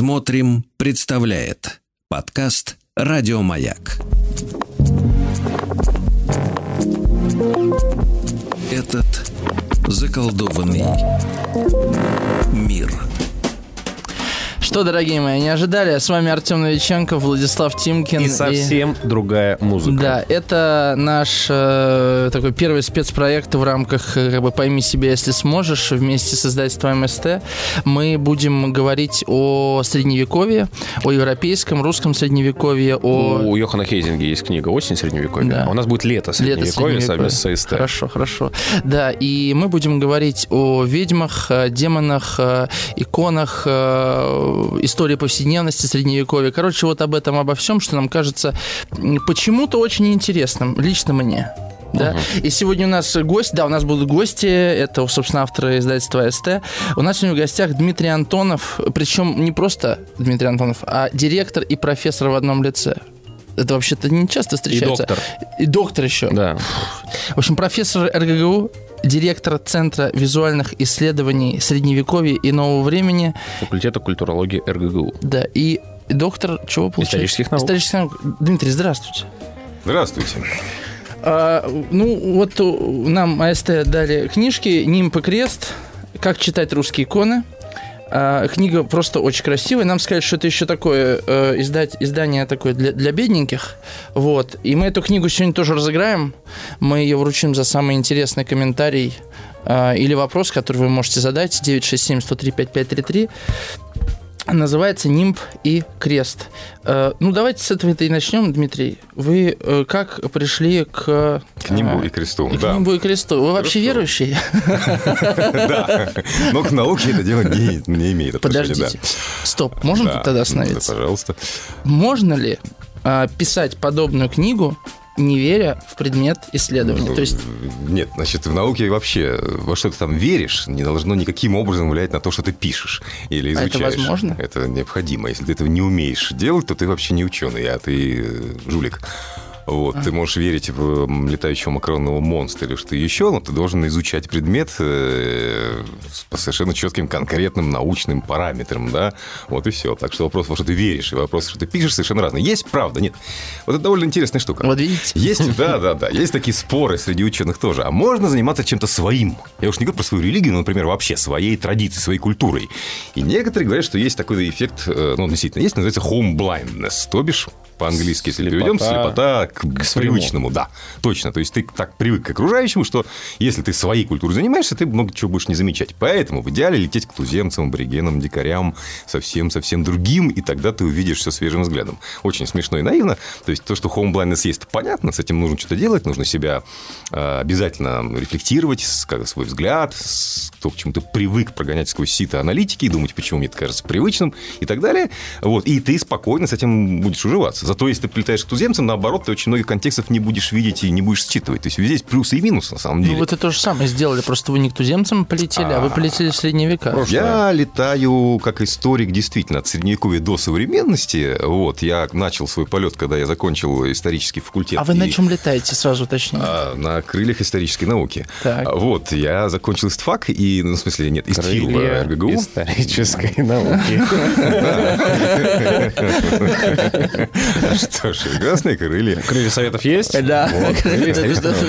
Смотрим, представляет подкаст Радиомаяк. Этот заколдованный мир. Что, дорогие мои, не ожидали? С вами Артем Новиченко, Владислав Тимкин. И совсем другая музыка. Да, это наш э, такой первый спецпроект в рамках э, как бы «Пойми себя, если сможешь» вместе с издательством МСТ. Мы будем говорить о Средневековье, о европейском, русском Средневековье, о... У Йохана Хейзинга есть книга «Осень Средневековья», Да. а у нас будет «Лето Лето Средневековья» Средневековья. совместно с СТ. Хорошо, хорошо. Да, и мы будем говорить о ведьмах, э, демонах, э, иконах, истории повседневности Средневековья. Короче, вот об этом, обо всем, что нам кажется почему-то очень интересным, лично мне. Да? И сегодня у нас гость, да, у нас будут гости, это, собственно, авторы издательства СТ. У нас сегодня в гостях Дмитрий Антонов, причем не просто Дмитрий Антонов, а директор и профессор в одном лице. Это вообще-то не часто И встречается. доктор. И доктор еще. Да. В общем, профессор РГГУ, директор Центра визуальных исследований Средневековья и Нового времени, Факультета культурологии РГГУ. да, и доктор чего получается? Исторических наук. Исторических наук. Дмитрий, здравствуйте. Здравствуйте. А, ну, вот нам АСТ дали книжки «Нимб и крест», «Как читать русские иконы». А, книга просто очень красивая. Нам сказали, что это еще такое э, издать, издание такое для, для бедненьких. Вот. И мы эту книгу сегодня тоже разыграем. Мы ее вручим за самый интересный комментарий э, или вопрос, который вы можете задать. 967-103-5533. Называется «Нимб и крест». Э, ну, давайте с этого и начнем, Дмитрий. Вы э, как пришли к... К нимбу э, и кресту. к Да. нимбу и кресту. Вы вообще Хорошо. верующий? Да. Но к науке это дело не, имеет отношения. Подождите. Стоп, можно тут тогда Да, остановиться? пожалуйста. Можно ли а, писать подобную книгу, не веря в предмет исследования? То есть, Нет, значит, в науке вообще во что ты там веришь, не должно никаким образом влиять на то, что ты пишешь или А это изучаешь. возможно? Это необходимо. Если ты этого не умеешь делать, то ты вообще не ученый, а ты э, жулик. Вот, А. ты можешь верить в летающего макаронного монстра или что еще, но ты должен изучать предмет э, с- по совершенно четким, конкретным научным параметрам, да, вот и все. Так что вопрос, во что ты веришь, и вопрос, что ты пишешь, совершенно разные. Есть правда, нет. Вот это довольно интересная штука. вот видите? Есть, да, да, да. Есть такие споры среди ученых тоже. А можно заниматься чем-то своим? Я уж не говорю про свою религию, но, например, вообще своей традицией, своей культурой. И некоторые говорят, что есть такой эффект, э, ну, действительно, есть, называется home blindness, то бишь по-английски, если Слепота переведем, слепота к, к своему. привычному, да, точно. То есть ты так привык к окружающему, что если ты своей культурой занимаешься, ты много чего будешь не замечать. Поэтому в идеале лететь к туземцам, аборигенам, дикарям, совсем-совсем другим, и тогда ты увидишь все свежим взглядом. Очень смешно и наивно. То есть то, что home blindness есть, понятно, с этим нужно что-то делать, нужно себя э, обязательно рефлектировать, как свой взгляд, то, к чему ты привык прогонять сквозь сито аналитики, и думать, почему мне это кажется привычным и так далее. Вот. И ты спокойно с этим будешь уживаться. Зато если ты прилетаешь к туземцам, наоборот, ты очень много контекстов не будешь видеть и не будешь считывать. То есть везде есть плюсы и минусы, на самом деле. Ну, вы это то же самое сделали, просто вы не к туземцам полетели, а, вы полетели в средние века. Я летаю как историк действительно от средневековья до современности. Вот, я начал свой полет, когда я закончил исторический факультет. А вы на И- чем летаете, сразу уточню? А, на крыльях исторической науки. Так. А, Вот, я закончил ИСТФАК, и, ну, в смысле, нет, ИСТФИЛ Крылья РГГУ. исторической науки. Что ж, красные крылья. Крылья советов есть? Да, крылья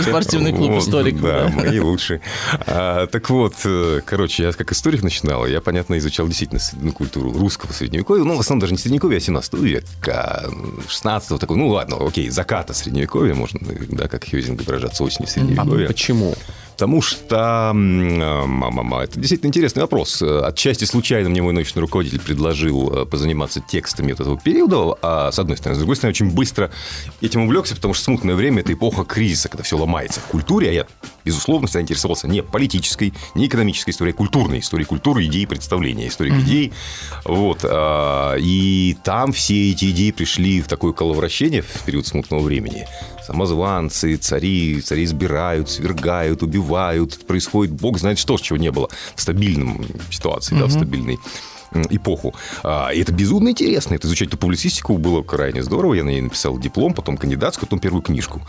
спортивный клуб историков. Да, мои лучшие. А, так вот, э, короче, я как историк начинал, я, понятно, изучал действительно ну, культуру русского средневековья, ну, в основном даже не средневековья, а 17 века, 16 такой, ну, ладно, окей, заката средневековья, можно, да, как Хьюзинг выражаться, осени средневековья. Почему? Потому что, э, мама, это действительно интересный вопрос. Э, Отчасти случайно мне мой научный руководитель предложил э, позаниматься текстами вот этого периода, а, с одной стороны. С другой стороны, очень быстро этим увлекся, потому что смутное время – это эпоха кризиса, когда все ломается в культуре, а я, безусловно, всегда интересовался не политической, не экономической историей, а культурной историей культуры, идей, представления, историк идей. Вот. а, И там все эти идеи пришли в такое коловращение в период смутного времени. Самозванцы, цари, цари избирают, свергают, убивают. Происходит бог знает что, чего не было в стабильном ситуации, да, в стабильной эпоху. А, и это безумно интересно. Это изучать эту публицистику было крайне здорово. Я на ней написал диплом, потом кандидатскую, потом первую книжку.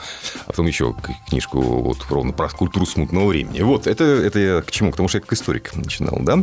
А потом еще книжку вот ровно про культуру смутного времени. Вот, это, это я к чему? Потому что я как историк начинал, да?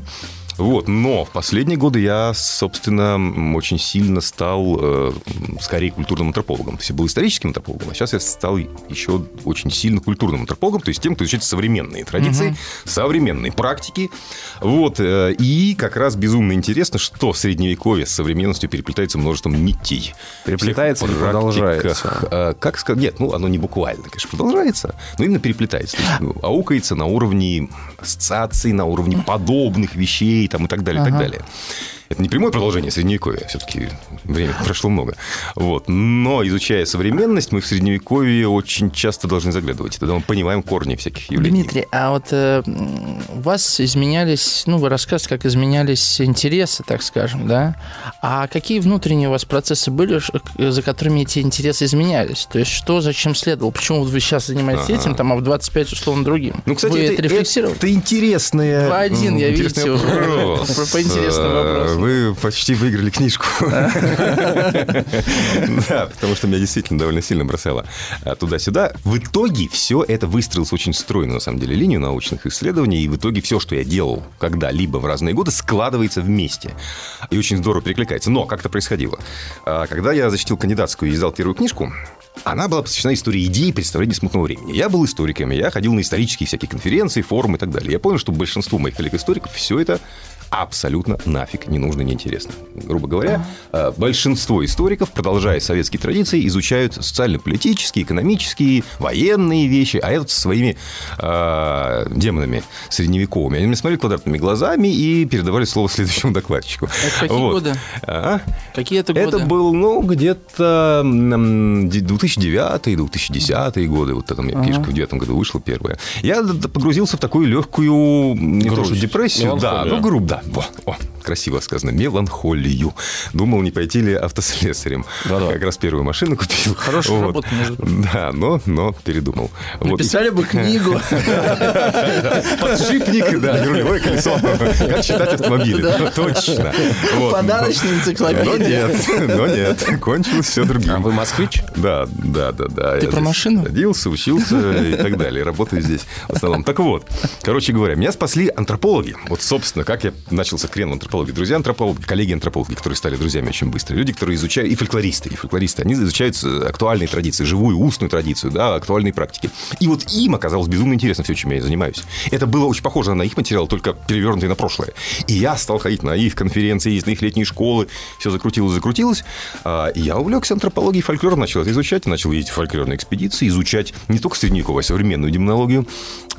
Вот, но в последние годы я, собственно, очень сильно стал э, скорее культурным антропологом. То есть я был историческим антропологом, а сейчас я стал еще очень сильно культурным антропологом, то есть тем, кто изучает современные традиции, современные практики. Вот, э, и как раз безумно интересно, что в Средневековье с современностью переплетается множеством нитей. Переплетается или продолжается? Э, Как сказать? Нет, ну, оно не буквально, конечно, продолжается, но именно переплетается. То есть, ну, аукается на уровне ассоциаций, на уровне подобных вещей там, и так далее, и так далее. Это не прямое продолжение Средневековья, все-таки времени прошло много. Вот. Но, изучая современность, мы в Средневековье очень часто должны заглядывать. Тогда мы понимаем корни всяких явлений. Дмитрий, а вот э, у вас изменялись, ну, вы рассказываете, как изменялись интересы, так скажем, да? А какие внутренние у вас процессы были, за которыми эти интересы изменялись? То есть что, зачем следовало? Почему вот вы сейчас занимаетесь Ага. этим, там, а в 25 условно другим? Ну, кстати, вы это, это рефлексировали? это интересное... Два один, я интересный видите, вопрос. По- Э, вопросам. Вы почти выиграли книжку. Да, потому что меня действительно довольно сильно бросало а, туда-сюда. В итоге все это выстроилось очень стройно, на самом деле, линию научных исследований. И в итоге все, что я делал когда-либо в разные годы, складывается вместе. И очень здорово перекликается. Но как это происходило? А, Когда я защитил кандидатскую и издал первую книжку, она была посвящена истории идей и представлений смутного времени. Я был историком, я ходил на исторические всякие конференции, форумы и так далее. Я понял, что большинству моих коллег-историков все это абсолютно нафиг не нужно, не интересно. Грубо говоря, э, большинство историков, продолжая советские традиции, изучают социально-политические, экономические, военные вещи, а это со своими э, демонами средневековыми. Они меня смотрели квадратными глазами и передавали слово следующему докладчику. Это какие годы? А? Какие это годы? Это был, ну, где-то м, 2009-2010 годы. Вот там я книжка в девятом году вышла первая. Я погрузился в такую легкую не то, что депрессию. Да, ну, грубо, да. Во, о, красиво сказано. Меланхолию. Думал, не пойти ли автослесарем. Да-да. Как раз первую машину купил. Хорошая работа, между прочим. Да, но, но передумал. Вот. Написали бы книгу. Подшипник, да, не рулевое колесо. Как считать автомобили. Точно. Вот. Подарочная Но энциклопедия. нет, но нет, кончилось все другим. А вы москвич? Да, да, да, да. Ты Я про машину? Родился, учился и так далее. Работаю здесь в основном. Так вот, короче говоря, меня спасли антропологи. Вот, собственно, как я начался крен в антропологии. Друзья антропологи, коллеги антропологи, которые стали друзьями очень быстро. Люди, которые изучают, и фольклористы, и фольклористы, они изучают э, актуальные традиции, живую, устную традицию, да, актуальные практики. И вот им оказалось безумно интересно все, чем я занимаюсь. Это было очень похоже на их материал, только перевернутый на прошлое. И я стал ходить на их конференции, на их летние школы, все закрутилось, закрутилось. А, И я увлекся антропологией, фольклором, начал это изучать, начал ездить в фольклорные экспедиции, изучать не только средневековую, а современную демонологию,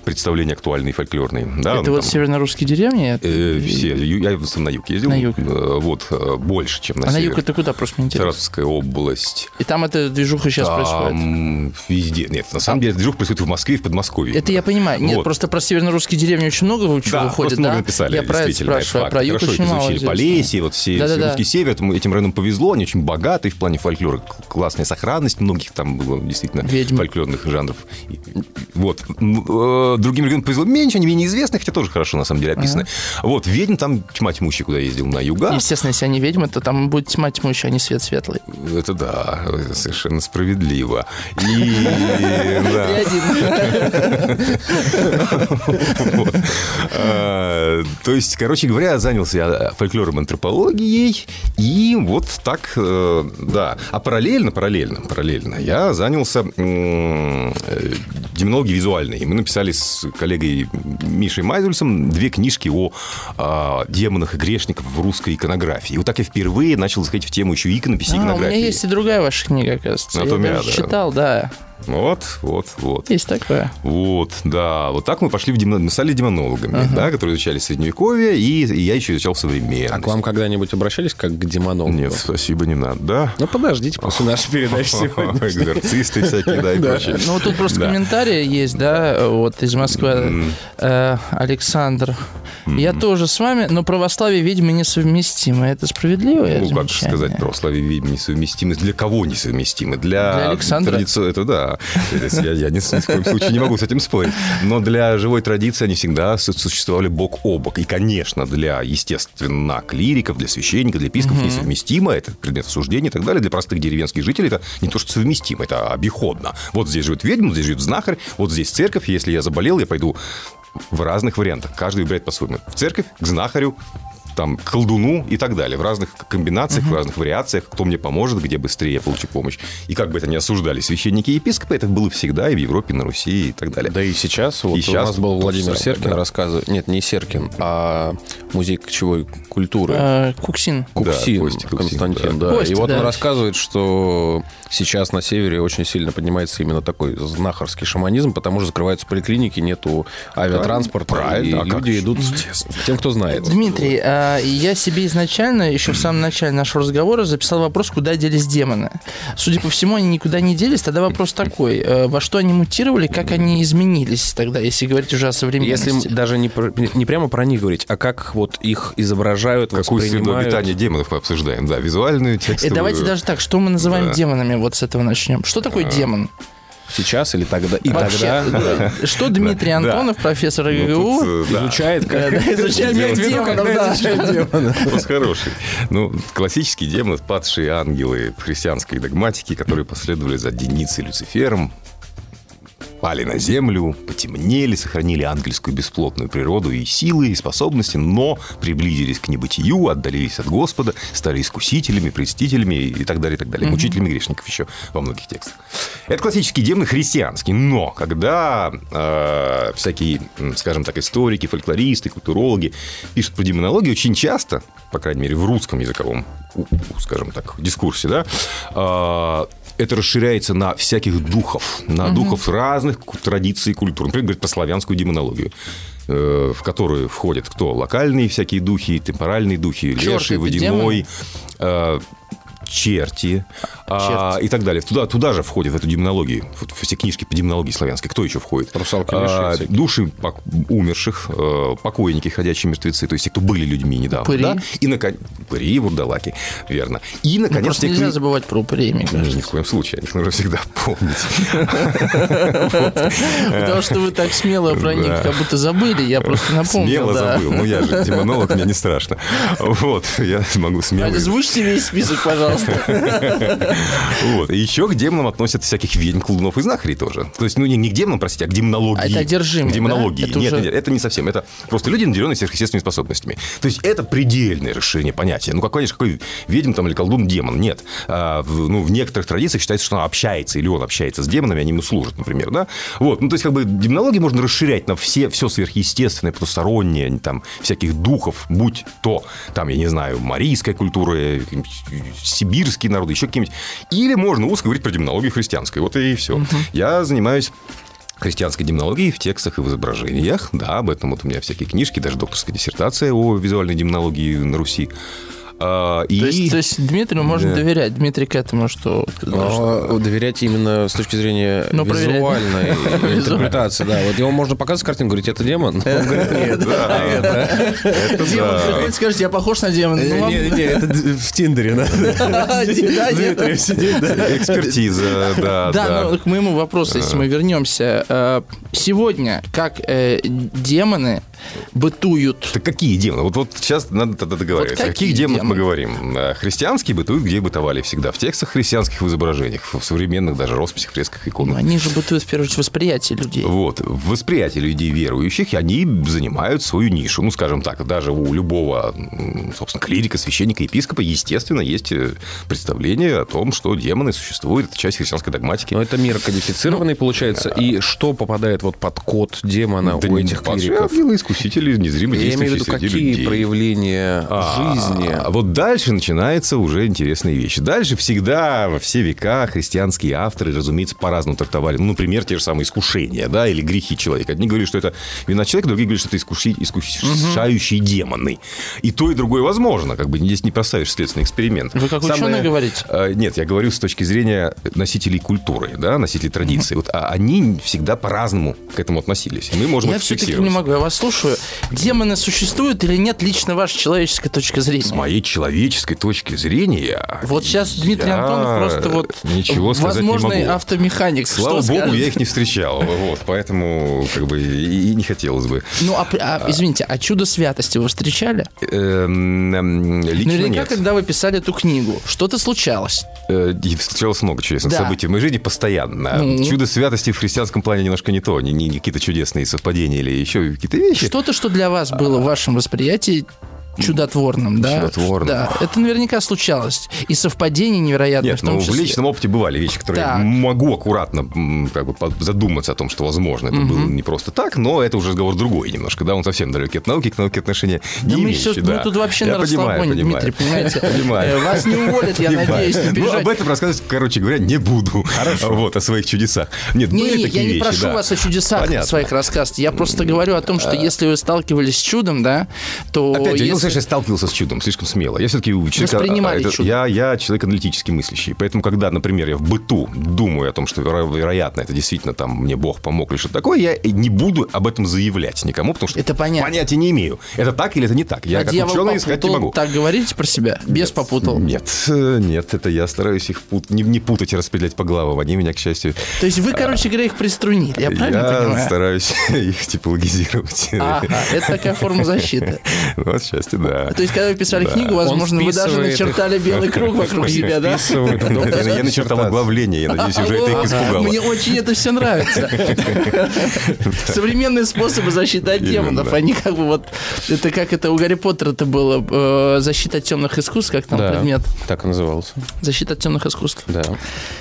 представления актуальные, фольклорные. Да, Это ну, вот там, северно-русские деревни? э, все, я основном на юг ездил. На юг. Э, Вот, э, больше, чем на А на север. юг это куда, просто интересно? Саратовская область. И там эта движуха сейчас происходит? Там везде. Нет, на самом деле, движух происходит в Москве и в Подмосковье. Это я понимаю. Нет, Вот. просто про северно-русские деревни очень много чего Да, выходит, просто много да? написали, я про это это спрашиваю, а факт. про юг Хорошо очень мало изучили. известно. Полесье, вот все, Да-да-да. русский север, этому- этим районам повезло, они очень богаты в плане фольклора, классная сохранность многих там было действительно Ведьм. фольклорных жанров. Вот. Другим регионам повезло меньше, они менее известны, хотя тоже хорошо на самом деле описаны. Вот, ведьм там тьма тьмущая, куда ездил, на юга. Естественно, если они ведьмы, то там будет тьма тьмущая, а не свет светлый. Это да, совершенно справедливо. И. А, То есть, короче говоря, занялся я фольклором антропологией, и вот так, э, да. А параллельно, параллельно, параллельно я занялся э, демонологией визуальной. Мы написали с коллегой Мишей Майзульсом две книжки о а, демонах и грешниках в русской иконографии. И вот так я впервые начал заходить в тему еще иконописи А, у меня иконографии. есть и другая ваша книга, оказывается. Анатомия Я даже читал, да. Вот, вот, вот. Есть такое. Вот, да. Вот так мы пошли в демон... Мы стали демонологами, да, которые изучали Средневековье, и, и я еще изучал современность. А к вам когда-нибудь обращались как к демонологу? Нет, спасибо, не надо, да? Ну, подождите, после нашей передачи сегодня. Экзорцисты всякие, да, и прочее. Ну, вот тут просто комментарии есть, да, вот из Москвы э, Александр. Я тоже с вами, но православие, видимо, несовместимо. Это справедливое Ну, как сказать, православие видимо, несовместимы. Для кого несовместимы? Для, Для Александра. традицио- Это да. Я, я ни, ни в коем случае не могу с этим спорить. Но для живой традиции они всегда су- существовали бок о бок. И, конечно, для, естественно, клириков, для священников, для епископов несовместимо. Это предмет осуждения и так далее. Для простых деревенских жителей это не то, что совместимо, это обиходно. Вот здесь живет ведьма, здесь живет знахарь, вот здесь церковь. Если я заболел, я пойду в разных вариантах. Каждый выбирает по-своему. В церковь, к знахарю, там, колдуну и так далее. В разных комбинациях, в разных вариациях. Кто мне поможет, где быстрее я получу помощь. И как бы это ни осуждали священники и епископы, это было всегда и в Европе, и на Руси и так далее. Да и сейчас, вот И сейчас у нас был Владимир самое, Серкин да. рассказывает, нет, не Серкин, а музей кочевой культуры. Э, Куксин. Куксин, Да, Костя Куксин, Константин, да. Костя, и вот да. он рассказывает, что сейчас на севере очень сильно поднимается именно такой знахарский шаманизм, потому что закрываются поликлиники, нету авиатранспорта, Правильно, и а как люди же? идут тем, кто знает. Дмитрий, а, я себе изначально, еще в самом начале нашего разговора, записал вопрос, куда делись демоны. Судя по всему, они никуда не делись. Тогда вопрос такой. э, Во что они мутировали, как они изменились тогда, если говорить уже о современности? Если даже не, про- не прямо про них говорить, а как вот их изображают, Какую среду обитания демонов мы обсуждаем? Да, визуальную, Э, текстовую. Давайте даже так, что мы называем Да. демонами? Вот с этого начнем. Что такое демон? Сейчас или тогда? И Вообще, тогда э, что Дмитрий Да. Антонов, профессор Ну, ИГУ, тут, э, да. изучает, как... да, изучает демонов, да. хороший. Ну, классический демон, падшие ангелы христианской догматики, которые последовали за Деницей и Люцифером, пали на землю, потемнели, сохранили ангельскую бесплотную природу и силы, и способности, но приблизились к небытию, отдалились от Господа, стали искусителями, престителями и так далее, и так далее. Мучителями грешников еще во многих текстах. Это классический демон христианский, но когда э, всякие, скажем так, историки, фольклористы, культурологи пишут про демонологию, очень часто, по крайней мере, в русском языковом, скажем так, дискурсе, да, э, это расширяется на всяких духов, на духов разных традиций и культур. Например, говорит про славянскую демонологию э, в которую входят кто? Локальные всякие духи, темпоральные духи, Чёрт, леший, водяной, э, черти, а, и так далее. Туда, туда же входит в эту демонологию, вот все книжки по демонологии славянской. Кто еще входит? Русалки, А, души пок- умерших, э, покойники, ходячие мертвецы, то есть те, кто были людьми недавно. Упыри. Да? И, наконец, упыри, вурдалаки, верно. И, Ну, наконец, Просто те, нельзя кто- забывать про упырей, мне Ни кажется. в коем случае, о них нужно всегда помнить. Потому что вы так смело про них как будто забыли, я просто напомнил. Смело забыл. Ну, я же демонолог, мне не страшно. Вот, я могу смело... Озвучьте весь список, пожалуйста. Вот. И еще к демонам относят всяких ведьм, колдунов и знахарей тоже. То есть, ну, не, не к демонам, простите, а к демонологии. А это одержимые, К демонологии. да? Это нет, уже- нет, это не совсем. Это просто люди, наделенные сверхъестественными способностями. То есть, это предельное расширение понятия. Ну, какой, какой ведьм там или колдун демон? Нет. А, в, ну, в некоторых традициях считается, что он общается, или он общается с демонами, они ему служат, например, да? Вот. Ну, то есть, как бы демонологию можно расширять на все, все сверхъестественное, потустороннее, там, всяких духов, будь то, там, я не знаю, марийская культура, э, сибирские народы, еще какие-нибудь. Или можно узко говорить про демонологию христианскую. Вот и все. Я занимаюсь христианской демонологией в текстах и в изображениях. Да, об этом вот у меня всякие книжки, даже докторская диссертация о визуальной демонологии на Руси. А, и... То есть, то есть Дмитрию можно Да. доверять. Дмитрий к этому, что... Но доверять именно с точки зрения Ну, проверять. визуальной интерпретации, да. Вот его можно показывать картинку, говорить, это демон? Он говорит, нет. Да, это Демон да. приходит, скажет, я похож на демона. Ну, вам- Не, не, это в Тиндере, да. Да, нет. сидит, да. Экспертиза, да, Да, да. но к моему вопросу, если мы вернемся. э, Сегодня, как э, демоны бытуют Так какие демоны? Вот, вот сейчас надо тогда договариваться. Каких какие демонах мы говорим? А, Христианские бытуют, где бытовали всегда. В текстах христианских, в изображениях, в современных даже росписях, фресках, Ну, иконах. Они же бытуют, в первую очередь, в восприятии людей. Вот. В восприятии людей верующих они занимают свою нишу. Ну, скажем так, даже у любого, собственно, клирика, священника, епископа, естественно, есть э, представление о том, что демоны существуют. Это часть христианской догматики. Но это мир кодифицированный, получается. И что попадает вот под код демона Да у этих падшие клириков? ангелы, искусители, незримо Я имею в виду, какие людей. проявления А, жизни. А вот дальше начинается уже интересные вещи. Дальше всегда во все века христианские авторы, разумеется, по-разному трактовали. Ну, например, те же самые искушения, да, или грехи человека. Одни говорят, что это вина человека, другие говорят, что это искуши- искушающие демоны. И то, и другое возможно. Как бы здесь не поставишь следственный эксперимент. Вы как ученый говорите? Э, Нет, я говорю с точки зрения носителей культуры, да, носителей традиции. Вот а они всегда по-разному к этому относились. Мы можем Я это все-таки фиксировать. не могу, я вас слушаю. Демоны существуют или нет лично ваша человеческая точка зрения? С моей человеческой точки зрения... Вот сейчас Дмитрий я Антонов просто вот Ничего сказать не возможный могу. автомеханик. Слава Что богу, скажете? я их не встречал. Вот, поэтому как бы и, и не хотелось бы. Ну, а, при- а, извините, а чудо святости вы встречали? Эм, эм, Лично Наверняка, нет. когда вы писали эту книгу, что-то случалось. Э, Случалось много чудесных Да. событий в моей жизни постоянно. Ну. Чудо святости в христианском плане немножко не то. Не, не- не какие-то чудесные совпадения или еще какие-то вещи. Что-то, что для вас было в вашем восприятии чудотворным, да? Чудотворным. Да, это наверняка случалось. И совпадение невероятное Нет, в том ну, числе. в личном опыте бывали вещи, которые Так. я могу аккуратно как бы, задуматься о том, что, возможно, это было не просто так, но это уже разговор другой немножко, да, он совсем далекий от науки, к науке отношения Да не мы, имеющий, всё- да. мы тут вообще Я на понимаю, понимаю. Дмитрий, понимаете? Понимаю. Э, Вас не уволят, я Понимаю. надеюсь, не Ну, бежать. об этом рассказывать, короче говоря, не буду. Хорошо. Вот, о своих чудесах. Нет, Не, не, я не вещи, прошу да. вас о чудесах Понятно. своих рассказов. Я просто говорю о том, что если вы сталкивались с чудом, да, то Опять же, если- я сталкивался с чудом слишком смело. Я все-таки человек, Воспринимали это- чудо. я, я человек аналитически мыслящий. Поэтому, когда, например, я в быту думаю о том, что, веро- вероятно, это действительно там мне Бог помог или что-то такое, я не буду об этом заявлять никому, потому что Это понятно. понятия не имею. Это так или это не так. Я А как ученый сказать не могу. Так говорите про себя? Без попутал. Нет, э, нет, это я стараюсь их пут- не, не путать и распределять по главам. Они меня, к счастью, То есть вы, короче говоря, их приструнили, я правильно я понимаю? стараюсь их типологизировать. Ага, это такая форма защиты. Вот, счастье, да. То есть, когда вы писали Да. книгу, возможно, вы даже начертали белый круг вокруг себя, да? В Я, начертал оглавление, я надеюсь, уже это их О, испугало. Мне очень это все нравится. Современные способы защиты от демонов, они как бы вот... Это как это у Гарри Поттера-то было, э, защита от темных искусств, как там предмет. так и назывался. Защита от темных искусств. Да.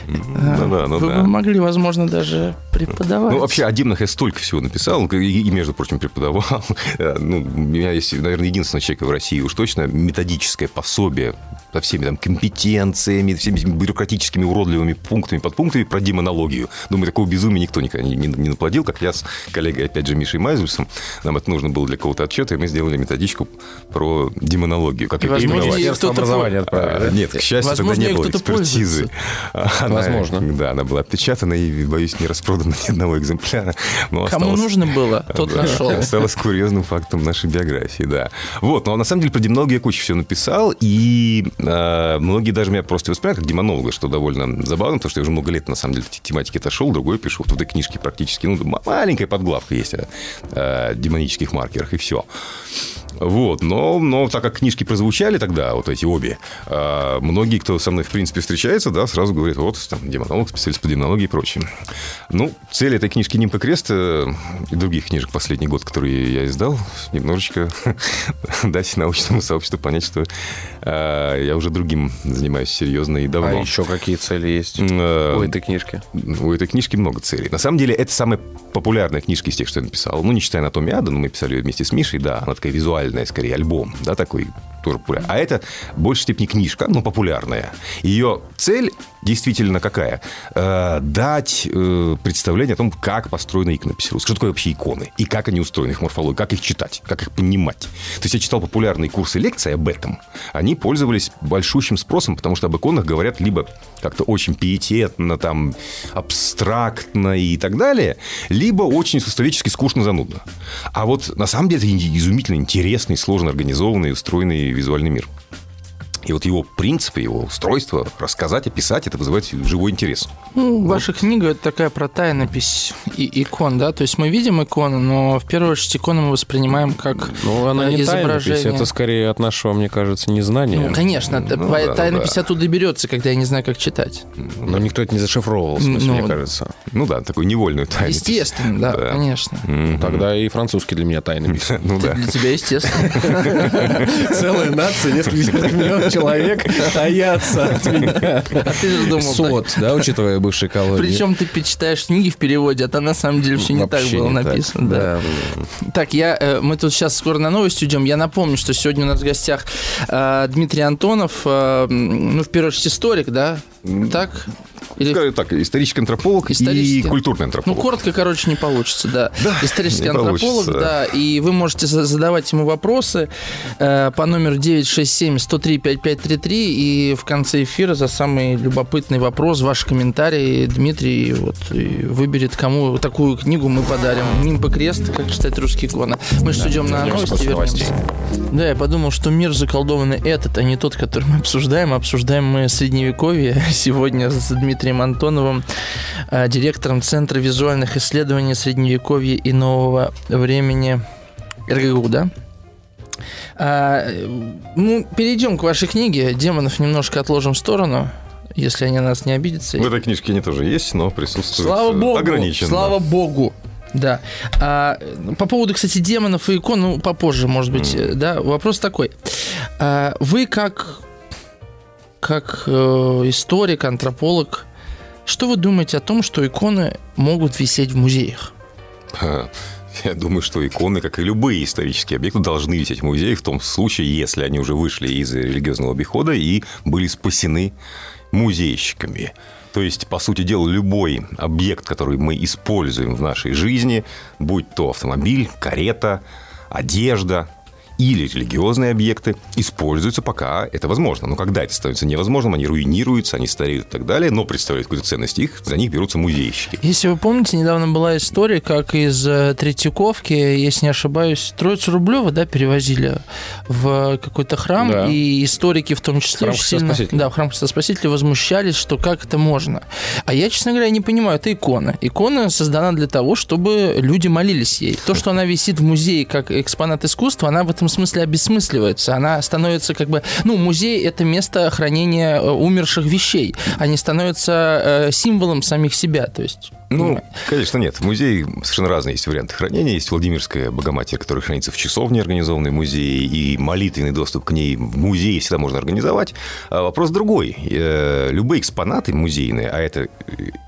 Ну ну Вы бы могли, возможно, даже преподавать. Ну, вообще, о демонах я столько всего написал, и, и, между прочим, преподавал. Э, Ну, у меня есть, наверное, единственный человек в России уж точно методическое пособие со всеми там компетенциями, всеми этими бюрократическими уродливыми пунктами, подпунктами про демонологию. Думаю, такого безумия никто никогда не, не, не наплодил, как я с коллегой, опять же, Мишей Майзульсом. Нам это нужно было для какого-то отчета, и мы сделали методичку про демонологию. Как И, возможно, Министерство образования отправили, А, да? Нет, к счастью, Возможно, тогда не было экспертизы. Она- Возможно. Да, она была отпечатана и, боюсь, не распродана ни одного экземпляра. Но Кому осталась- нужно было, тот да, нашел. Осталось курьезным фактом нашей биографии, да. Вот, но на самом деле про демонологию я кучу всего написал, и э, многие даже меня просто воспринимают как демонолога, что довольно забавно, потому что я уже много лет, на самом деле, от тематики отошел, другое пишу. Вот в этой книжке практически, ну, маленькая подглавка есть о, э, демонических маркерах, и все. Вот, но, но так как книжки прозвучали тогда, вот эти обе, э, многие, кто со мной, в принципе, встречается, да, сразу говорят, вот, там, демонолог, специалист по демонологии и прочее. Ну, цель этой книжки «Ним по крест» и других книжек последний год, которые я издал, немножечко дать научному сообществу понять, что я уже другим занимаюсь серьезно и А давно. еще какие цели есть Э, у этой книжки? у этой книжки много целей. На самом деле, это самая популярная книжка из тех, что я написал. Ну, не считая «Анатомия ада», но мы писали ее вместе с Мишей, да. Она такая визуальная, скорее, альбом, да, такой тоже популярный. А это в большей степени книжка, но популярная. Ее цель действительно какая? Э, дать э, представление о том, как построена иконопись русская. Что такое вообще иконы? И как они устроены, их морфология, как их читать, как их понимать. То есть я читал популярные курсы лекций об этом. Они пользовались большущим спросом, потому что об иконах говорят либо как-то очень пиететно, там, абстрактно и так далее, либо очень исторически скучно, занудно. А вот на самом деле это изумительно интересный, сложно организованный, устроенный визуальный мир. И вот его принципы, его устройство, рассказать, описать, это вызывает живой интерес. Ну, ваша книга это такая про тайнопись и икон, да? То есть мы видим иконы, но в первую очередь иконы мы воспринимаем как Ну, она э, не тайнопись, изображение. это скорее от нашего, мне кажется, незнания. Ну, конечно, Ну да, ну тайнопись да. оттуда берется, когда я не знаю, как читать. Но никто это не зашифровывал, в смысле, Ну, мне кажется. Ну да, такую невольную тайну. Естественно, да, Да. конечно. Ну, Тогда и французский для меня тайнопись. Ну да. Для тебя естественно. Целая нация, несколько миллионов человек таятся от меня. А ты же думал. Сот, да, учитывая бывшие колонии. Причем ты читаешь книги в переводе, а там на самом деле все не так было написано. да. Так, я, э, мы тут сейчас скоро на новости идем. Я напомню, что сегодня у нас в гостях э, Дмитрий Антонов, э, ну, в первую очередь, историк, да? Так? Или- Скажем так, исторический антрополог и Исторический. культурный Ну, антрополог. коротко, короче, не получится, да. Исторический не антрополог, получится. да. И вы можете за- задавать ему вопросы э, по номеру 967-103-5533. И в конце эфира за самый любопытный вопрос, ваши комментарии, Дмитрий вот, и выберет, кому такую книгу мы подарим. Нимб и крест, как читать русские иконы. Мы же идем на новости, вернемся. Да, я подумал, что мир заколдованный этот, а не тот, который мы обсуждаем. Обсуждаем мы средневековье сегодня с Дмитрием Антоновым, э, директором Центра визуальных исследований Средневековья и нового времени РГГУ, да? А, э, ну, перейдем к вашей книге. Демонов немножко отложим в сторону, если они на нас не обидятся. В этой книжке они тоже есть, но присутствуют Слава э, богу! ограниченно. Слава богу! Да. А, по поводу, кстати, демонов и икон, ну, попозже, может быть, mm. да, вопрос такой. А, вы как, как э, историк, антрополог, что вы думаете о том, что иконы могут висеть в музеях? Я думаю, что иконы, как и любые исторические объекты, должны висеть в музеях в том случае, если они уже вышли из религиозного обихода и были спасены музейщиками. То есть, по сути дела, любой объект, который мы используем в нашей жизни, будь то автомобиль, карета, одежда, или религиозные объекты используются, пока это возможно. Но когда это становится невозможным, они руинируются, они стареют и так далее, но представляют какую-то ценность их, за них берутся музейщики. Если вы помните, недавно была история, как из э, Третьяковки, если не ошибаюсь, Троицу Рублева, да, перевозили в какой-то храм, да. и историки в том числе храм очень сильно... Да, в храм Христа Спасителя возмущались, что как это можно. А я, честно говоря, не понимаю, это икона. Икона создана для того, чтобы люди молились ей. То, что она висит в музее как экспонат искусства, она в этом смысле обесмысливается. Она становится как бы... Ну, музей — это место хранения э, умерших вещей. Они становятся э, символом самих себя. То есть ну, конечно, нет. В музее совершенно разные есть варианты хранения. Есть Владимирская Богоматерь, которая хранится в часовне, организованной музее, и молитвенный доступ к ней в музее всегда можно организовать. А вопрос другой. Э, любые экспонаты музейные, а это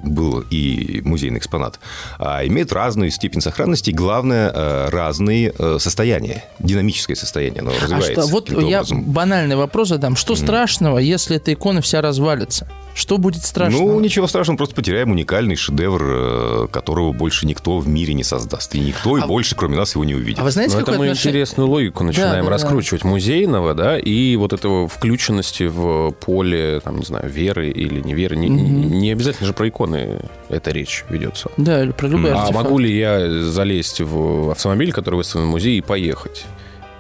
был и музейный экспонат, а, имеют разную степень сохранности, и, главное, э, разные э, состояния, динамическое состояние, оно развивается. А что, вот я образом. банальный вопрос задам. Что mm. страшного, если эта икона вся развалится? Что будет страшного? Ну, ничего страшного, просто потеряем уникальный шедевр, э, которого больше никто в мире не создаст. И никто а... и больше, кроме нас, его не увидит. А вы знаете, Но это мы отношение... интересную логику начинаем да, раскручивать да. музейного, да, и вот этого включенности в поле, там, не знаю, веры или неверы. Не, mm не обязательно же про иконы эта речь ведется. Да, или про любые А могу ли я залезть в автомобиль, который выставлен в музей, и поехать?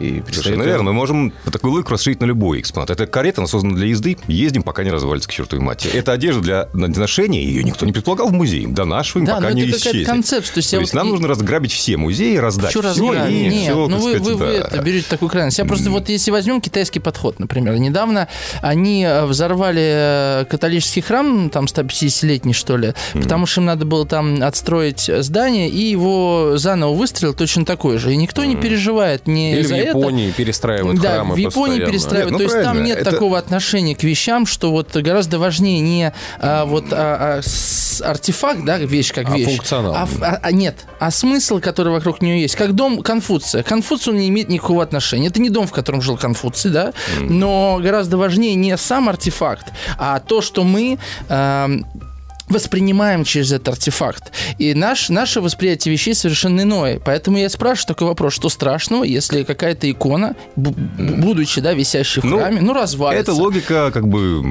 И Совершенно верно. Мы можем такую логику расширить на любой экспонат. Это карета, она создана для езды. Ездим, пока не развалится к чертовой матери. Это одежда для ношения. Ее никто не предполагал в музее. Донашиваем, да, пока не исчезнет. концепция. То есть, то есть нам нужно разграбить все музеи, раздать все, разграбить? и Нет, все, ну вы, сказать, вы, да. вы это, берете такую крайность. Я просто вот если возьмем китайский подход, например. Недавно они э, взорвали э, католический храм, там 150-летний, что ли, mm. потому что им надо было там отстроить здание, и его заново выстрелил точно такой же. И никто mm. не переживает ни Или за в Японии это. перестраивают да, храмы в Японии постоянно. перестраивают. Нет, ну, То есть там нет это... такого отношения к вещам, что вот гораздо важнее не а, вот а, а, артефакт, да, вещь как а вещь. функционал. А, а, а, нет, а смысл, который вокруг нее есть. Как дом Конфуция. Конфуцию не имеет никакого отношения. Это не дом, в котором жил Конфуций, да, но гораздо важнее не сам артефакт, а то, что мы э, воспринимаем через этот артефакт. И наш, наше восприятие вещей совершенно иное. Поэтому я спрашиваю такой вопрос, что страшного, если какая-то икона, будучи, да, висящей в ну, храме, ну, развалится. Эта логика как бы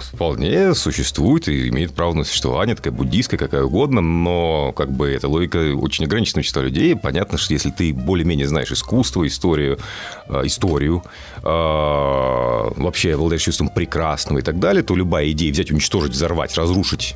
вполне существует и имеет право на существование, такая буддийская, какая угодно, но как бы эта логика очень ограничена числа людей. Понятно, что если ты более-менее знаешь искусство, историю, э, историю, э, вообще обладаешь чувством прекрасного и так далее, то любая идея взять, уничтожить, взорвать, разрушить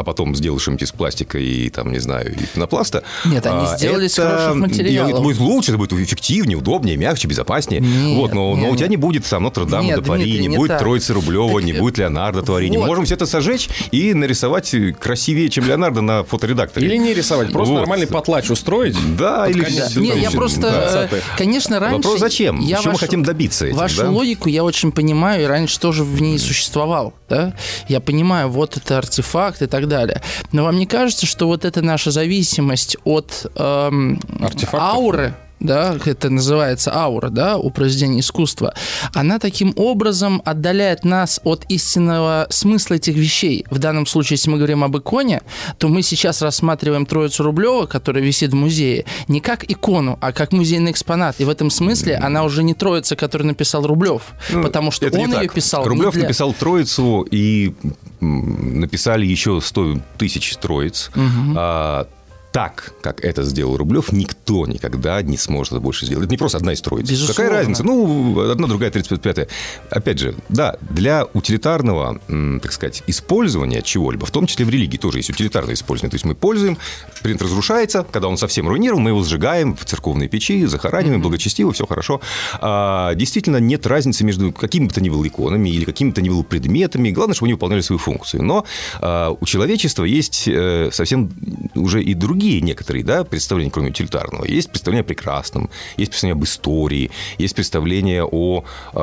а потом сделаешь что-нибудь из пластика и, там, не знаю, и пенопласта. Нет, они а, сделали это, из хороших материалов. Это будет лучше, это будет эффективнее, удобнее, мягче, безопаснее. Нет, вот, но, нет, но у тебя не будет там Нотр-Дама до Пари, не, не будет так. Троицы Рублева, так, не будет Леонардо Твори. Вот. можем все это сожечь и нарисовать красивее, чем Леонардо на фоторедакторе. Или не рисовать, просто вот. нормальный потлач устроить. Да, или... Да. Нет, я просто... Да. Конечно, раньше... Вопрос зачем? Я Чего вашу, мы хотим добиться этим, Вашу да? логику я очень понимаю, и раньше тоже в ней существовал. Да? Я понимаю, вот это артефакт и так далее. Но вам не кажется, что вот эта наша зависимость от эм, ауры, да, это называется аура, да, у произведения искусства, она таким образом отдаляет нас от истинного смысла этих вещей. В данном случае, если мы говорим об иконе, то мы сейчас рассматриваем Троицу Рублева, которая висит в музее, не как икону, а как музейный экспонат. И в этом смысле она уже не Троица, которую написал Рублев, ну, потому что он ее писал. Рублев для... написал Троицу и написали еще 100 тысяч Троиц. Угу. А, так, как это сделал Рублев, никто никогда не сможет это больше сделать. Это не просто одна из троиц. Безусловно. Какая разница? Ну, одна, другая, 35-я. Опять же, да, для утилитарного, так сказать, использования чего-либо, в том числе в религии тоже есть утилитарное использование. То есть мы пользуем, принт разрушается, когда он совсем руинирован, мы его сжигаем в церковные печи, захораниваем, mm-hmm. благочестиво, все хорошо. А, действительно, нет разницы между какими бы то ни было иконами или какими бы то ни было предметами. Главное, чтобы они выполняли свою функцию. Но а, у человечества есть э, совсем уже и другие другие некоторые да, представления, кроме утилитарного. Есть представление о прекрасном, есть представление об истории, есть представление о э,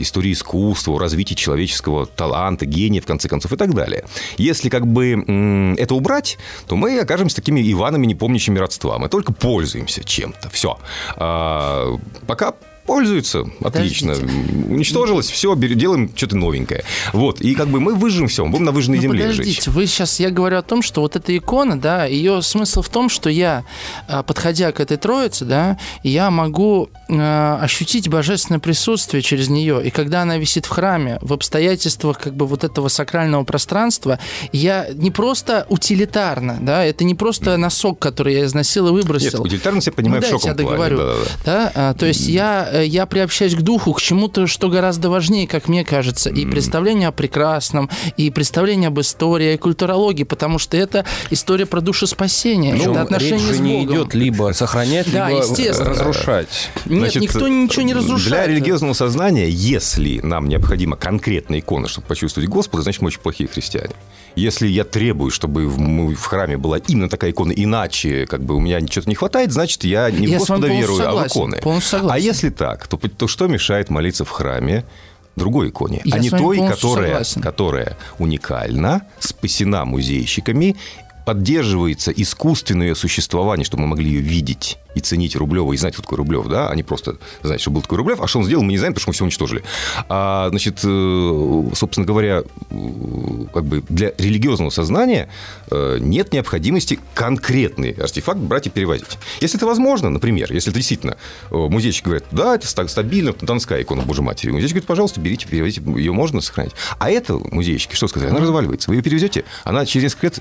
истории искусства, о развитии человеческого таланта, гения, в конце концов, и так далее. Если как бы это убрать, то мы окажемся такими Иванами, не помнящими родства. Мы только пользуемся чем-то. Все. А, пока пользуются. Отлично. Подождите. Уничтожилось, все, делаем что-то новенькое. Вот. И как бы мы выжжем все, будем на выжженной Ну, земле подождите, жить. вы сейчас, я говорю о том, что вот эта икона, да, ее смысл в том, что я, а, подходя к этой троице, да, я могу а, ощутить божественное присутствие через нее. И когда она висит в храме, в обстоятельствах как бы вот этого сакрального пространства, я не просто утилитарно, да, это не просто носок, который я износил и Нет, выбросил. утилитарность я понимаю ну, в шоковом я договорю. плане. Да-да-да. Да, а, то есть я, я приобщаюсь к духу, к чему-то, что гораздо важнее, как мне кажется, и представление о прекрасном, и представление об истории, и культурологии, потому что это история про душеспасение, Причем это отношения речь же с не Богом. идет либо сохранять, Да, либо естественно. разрушать. Нет, Значит, никто ничего не разрушает. Для религиозного сознания, если нам необходима конкретная икона, чтобы почувствовать Господа, значит, мы очень плохие христиане. Если я требую, чтобы в, в храме была именно такая икона, иначе как бы у меня что-то не хватает, значит, я не Я в Господа верую, а в согласен, иконы. согласен. А если так, то, то что мешает молиться в храме другой иконе, Я а не той, которая, согласен. которая уникальна, спасена музейщиками, поддерживается искусственное ее существование, чтобы мы могли ее видеть и ценить Рублева, и знать, кто такой Рублев, да, а не просто знать, что был такой Рублев, а что он сделал, мы не знаем, потому что мы все уничтожили. А, значит, э, собственно говоря, э, как бы для религиозного сознания э, нет необходимости конкретный артефакт брать и перевозить. Если это возможно, например, если это действительно музейщик говорит, да, это ста- стабильно, Донская икона Божьей Матери, музейщик говорит, пожалуйста, берите, перевозите, ее можно сохранить. А это музейщики, что сказали, она разваливается, вы ее перевезете, она через несколько лет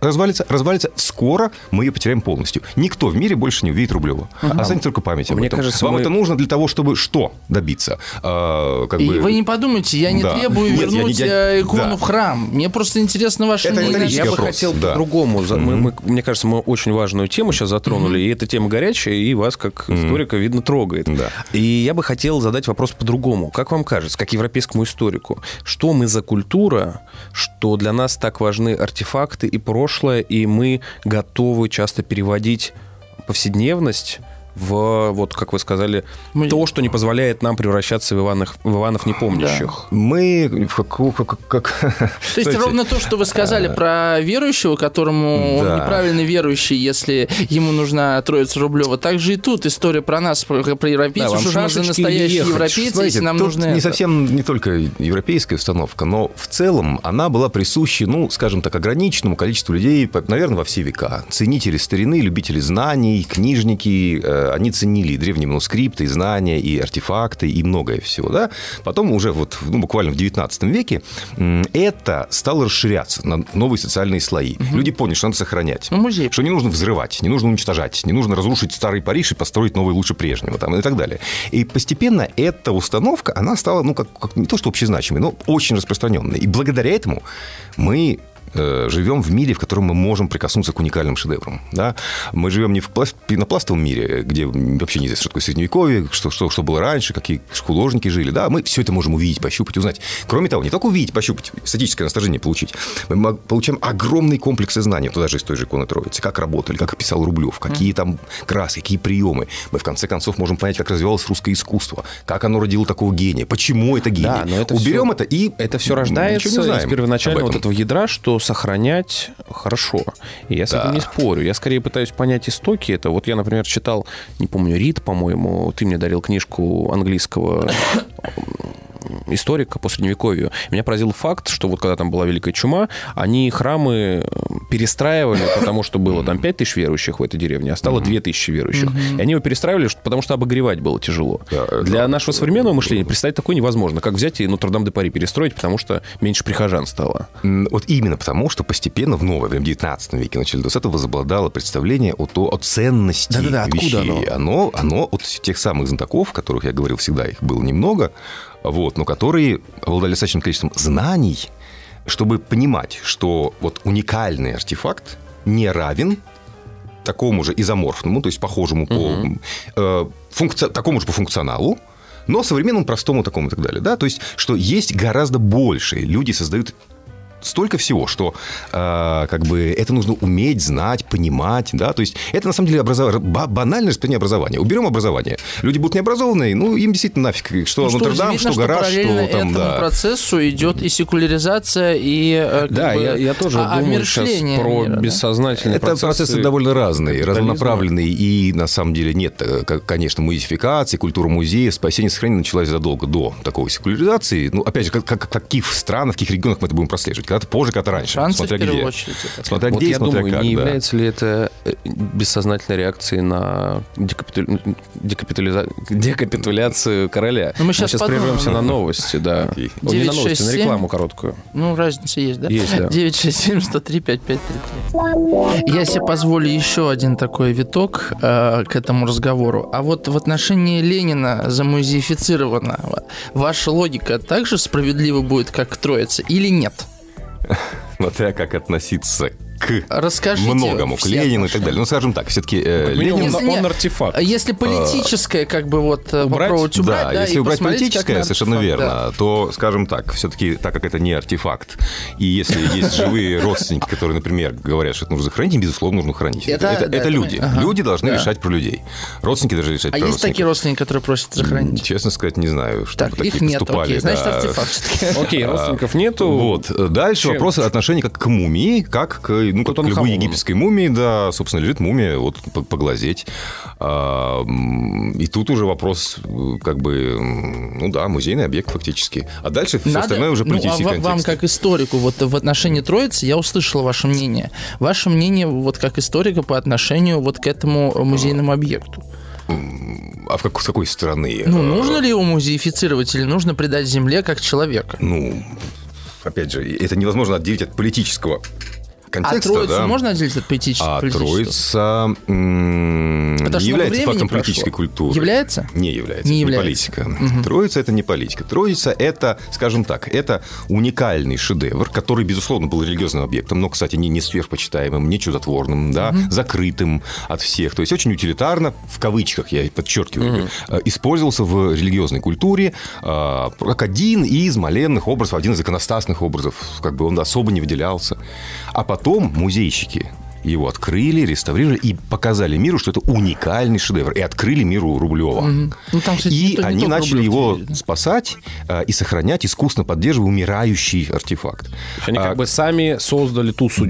развалится, развалится, скоро мы ее потеряем полностью. Никто в мире больше не увидит Рублева. Останется только память об Мне этом. кажется, Вам мы- это нужно для того, чтобы что добиться? А, как И бы- вы не подумайте, я не Да. требую Нет, я не- вернуть я- э, икону да. в храм. Мне просто интересно ваше Это мнение. Я бы вопрос, хотел да. по-другому. За- мы- мы- мне кажется, мы очень важную тему сейчас затронули, и эта тема горячая, и вас, как историка, видно, трогает. Да. И я бы хотел задать вопрос по-другому. Как вам кажется, как европейскому историку, что мы за культура, что для нас так важны артефакты и прошлое, и мы готовы часто переводить повседневность в, вот как вы сказали, Мы- то, что не позволяет нам превращаться в Иванов, в Иванов непомнящих. Мы... Как, как- как- То есть ровно то, что вы сказали про верующего, которому он Да. неправильный верующий, если ему нужна троица Рублева. Так же и тут история про нас, про, про Да, европейцев, вам что или настоящие ехать? европейцы, если нам тут нужно не это. совсем не только европейская установка, но в целом она была присуща, ну, скажем так, ограниченному количеству людей, наверное, во все века. Ценители старины, любители знаний, книжники, э, они ценили древние манускрипты, и знания, и артефакты, и многое всего, да. Потом уже вот, ну, буквально в 19 веке это стало расширяться на новые социальные слои. Люди поняли, что надо сохранять. Ну, музей. Что не нужно взрывать, не нужно уничтожать, не нужно разрушить старый Париж и построить новый лучше прежнего там, и так далее. И постепенно эта установка, она стала, ну, как, как не то что общезначимой, но очень распространенной. И благодаря этому мы живем в мире, в котором мы можем прикоснуться к уникальным шедеврам. Да? Мы живем не в пласт- пенопластовом мире, где вообще неизвестно, что такое средневековье, что, что, что было раньше, какие художники жили. Да? Мы все это можем увидеть, пощупать, узнать. Кроме того, не только увидеть, пощупать, эстетическое наслаждение получить. Мы получаем огромные комплексы знаний, туда же из той же иконы Троицы, как работали, как писал Рублев, какие там краски, какие приемы. Мы, в конце концов, можем понять, как развивалось русское искусство, как оно родило такого гения, почему это гений. Да, но это Уберем всё- это и Это все рождается из первоначального об вот этого ядра, что сохранять хорошо. И я с Да. этим не спорю. Я скорее пытаюсь понять истоки. Это вот я, например, читал, не помню, Рид, по-моему, ты мне дарил книжку английского историка по средневековью. Меня поразил факт, что вот когда там была Великая Чума, они храмы э, перестраивали, потому что было там 5 тысяч верующих в этой деревне, а стало 2 тысячи верующих. И они его перестраивали, потому что обогревать было тяжело. Да, Для да. нашего современного мышления представить такое невозможно, как взять и Нотр-Дам-де-Пари перестроить, потому что меньше прихожан стало. Вот именно потому, что постепенно в новое время, в 19 веке, начале 20 возобладало представление о, то, о ценности Да-да-да, откуда вещей. Оно, оно от тех самых знатоков, которых я говорил всегда, их было немного, вот, но которые обладали достаточным количеством знаний, чтобы понимать, что вот уникальный артефакт не равен такому же изоморфному, то есть похожему по э, функци- такому же по функционалу, но современному, простому такому и так далее. Да? То есть, что есть гораздо больше. Люди создают столько всего, что э, как бы это нужно уметь, знать, понимать, да, то есть это на самом деле образов... банальное распределение образования. Уберем образование. Люди будут необразованные, ну, им действительно нафиг, что ну, Нотр-Дам, что, что гараж, что там, этому да. процессу идет и секуляризация, и э, Да, бы, я, я тоже а, думаю сейчас про мира, бессознательные да? процессы. Это процессы довольно разные, разнонаправленные, и на самом деле нет, э, конечно, музификации, культура музея, спасение сохранения началась задолго до такой секуляризации. Ну, опять же, как, как, каких странах, в каких регионах мы это будем прослеживать? Когда-то позже, когда-то раньше. Франция смотря в первую где. очередь. Смотря вот где я смотря думаю, как, не да. является ли это э, бессознательной реакцией на декапиту... декапитализа... декапитуляцию короля? Ну, мы сейчас, сейчас подумаем. прервемся на новости, да. Окей. О, не на 9, новости, 6, на 7. рекламу короткую. Ну, разница есть, да? Есть, да. 967 103 5533. Я себе позволю еще один такой виток э, к этому разговору. А вот в отношении Ленина замузеифицированного ваша логика также справедлива будет, как к Троице, или нет? Смотря как относиться к Расскажите многому, к Ленину и так далее. Ну, скажем так, все-таки э, Ленин... Если он, не- артефакт. А Если политическое, как бы вот э, Убрать? попробовать убрать, да, да, если убрать политическое, совершенно верно, да. то, скажем так, все-таки, так как это не артефакт, и если есть живые родственники, которые, например, говорят, что это нужно хранить, им, безусловно, нужно хранить. Это- это, да, это люди. ага. Люди должны Да. решать про людей. Родственники должны решать А про есть такие родственники, которые просят сохранить? Честно сказать, не знаю, что Так, их нет, окей, значит, артефакт. Окей, родственников нету. Вот. Дальше вопрос отношения как к мумии, как к, ну, как любой египетской мумии, да, собственно, лежит мумия, вот поглазеть. А, И тут уже вопрос, как бы, ну да, музейный объект фактически. А дальше все Надо- остальное уже ну, а политический контекст. Вам, как историку, вот в отношении Троицы я услышал ваше мнение. Ваше мнение, вот как историка, по отношению вот к этому музейному объекту. А в как- с какой стороны? Ну, нужно ли его музеифицировать или нужно придать земле как человека? Ну, опять же, это невозможно отделить от политического А контекста, Троицу да? можно отделить от политического? А Троица м, не является фактом прошло. политической культуры. Является? Не является. Не является. политика. Троица это не политика. Троица это, скажем так, это уникальный шедевр, который, безусловно, был религиозным объектом, но, кстати, не, не сверхпочитаемым, не чудотворным, да, закрытым от всех. То есть очень утилитарно, в кавычках, я подчеркиваю, э, использовался в религиозной культуре э, как один из маленных образов, один из иконостасных образов. Как бы он особо не выделялся. А потом музейщики его открыли, реставрировали и показали миру, что это уникальный шедевр. И открыли миру Рублева. Ну, там, кстати, И не то- не они только начали Рублев его да. спасать э, и сохранять, искусно поддерживая умирающий артефакт. Они А, как бы сами создали ту судьбу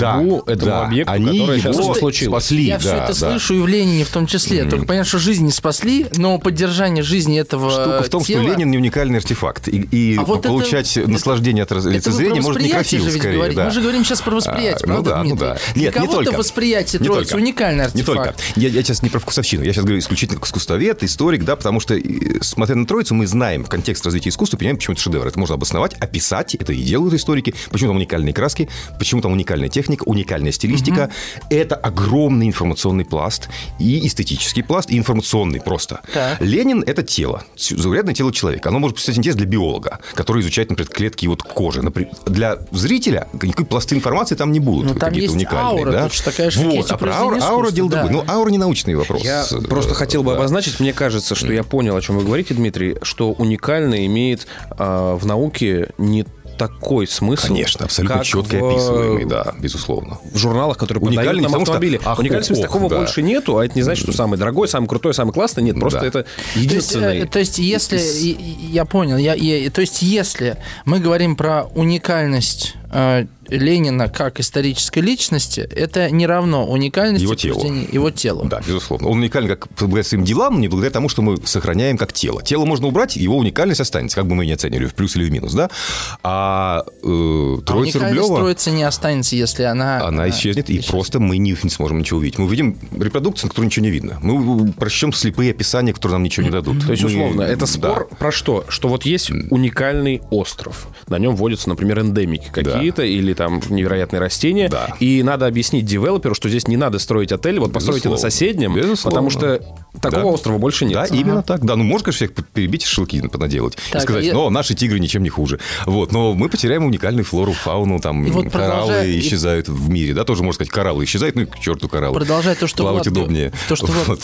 да, этому да, объекту, они которая сейчас его случилась. спасли. Я да, все это да. слышу и в Ленине в том числе. Только понятно, что жизнь не спасли, но поддержание жизни этого Штука в том, тела... что Ленин не уникальный артефакт. И, и А вот получать это- наслаждение от лицезрения может некрофил скорее. да. Мы же говорим сейчас про восприятие, А, ну да, ну да. Нет, не только. Восприятие Не Троицы только. уникальный Не артефакт. только. Я, я сейчас не про вкусовщину, я сейчас говорю исключительно искусствовед, историк, да, потому что, смотря на Троицу, мы знаем контекст развития искусства, понимаем, почему это шедевр. Это можно обосновать, описать, это и делают историки, почему там уникальные краски, почему там уникальная техника, уникальная стилистика. Это огромный информационный пласт, и эстетический пласт, и информационный просто. Так. Ленин – это тело, заурядное тело человека. Оно может представлять интерес для биолога, который изучает, например, клетки вот кожи. Например, Для зрителя никакой пласты информации там не будут Ну, там какие-то есть уникальные. аура, да? тут же, вот, а про аура, произведения аура дело искусства, другое. да. Ну, аура не научный вопрос. Я Э, просто хотел бы да. обозначить, мне кажется, что я понял, о чем вы говорите, Дмитрий, что уникально имеет а, в науке не такой смысл. Конечно, абсолютно как четко в, описываемый, да, безусловно. В журналах, которые продают нам потому что автомобили. ах, Уникальный ох, смысл ох, такого да. больше нету, а это не значит, что самый дорогой, самый крутой, самый классный. Нет, просто Да. это То есть, единственный. э, То есть, если... Я понял. Я, я- то есть, если мы говорим про уникальность э, Ленина как исторической личности, это не равно уникальности Его телу. его телу. Да, безусловно. Он уникален как благодаря своим делам, не благодаря тому, что мы сохраняем как тело. Тело можно убрать, его уникальность останется, как бы мы ее не оценили, в плюс или в минус, да? А э, А Троица уникальность Рублева... Троицы не останется, если она... Она э, исчезнет, и исчезнет. просто мы не, не сможем ничего увидеть. Мы увидим репродукцию, на которой ничего не видно. Мы прочтем слепые описания, которые нам ничего не дадут. То есть, Мы- условно, это да. спор про что? Что вот есть уникальный остров. На нем водятся, например, эндемики какие-то или там невероятные растения. Да. И надо объяснить девелоперу, что здесь не надо строить отель, вот постройте на соседнем, Безусловно. потому что такого Да. острова больше нет. Да, именно так. Да, ну можно, конечно, всех перебить и шашлыки понаделать. Так, и сказать, я- но наши тигры ничем не хуже. Вот, но мы потеряем уникальную флору фауну, там И вот кораллы продолжая- и- исчезают в мире, да, тоже можно сказать, кораллы исчезают, ну и к черту кораллы. Продолжая то, что Плавать Влад- удобнее. то, что Влад- Вот.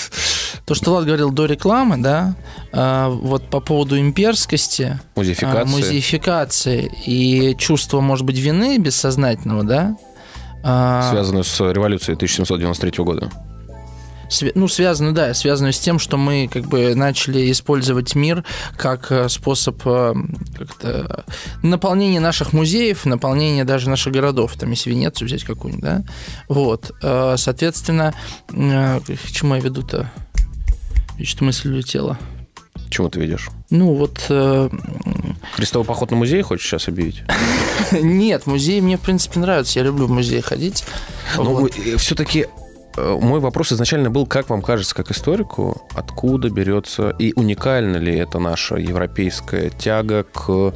То, что Влад говорил до рекламы, да, а, вот по поводу имперскости, Музеификации. а, музеификации и чувства, может быть, вины бессознательного, да, а, Связанную с революцией 1793 года. ну, связано, да, связано с тем, что мы как бы начали использовать мир как э, способ э, как-то наполнения наших музеев, наполнения даже наших городов, там, если Венецию взять какую-нибудь, да, вот, Э, соответственно, э, к чему я веду-то? Что мысль улетела. Чему ты ведешь? Ну, вот э, Крестовый поход на музей хочешь сейчас объявить? Нет, музеи мне, в принципе, нравятся. Я люблю в музеи ходить. Но Вот. все-таки э, мой вопрос изначально был, как вам кажется, как историку, откуда берется и уникальна ли это наша европейская тяга к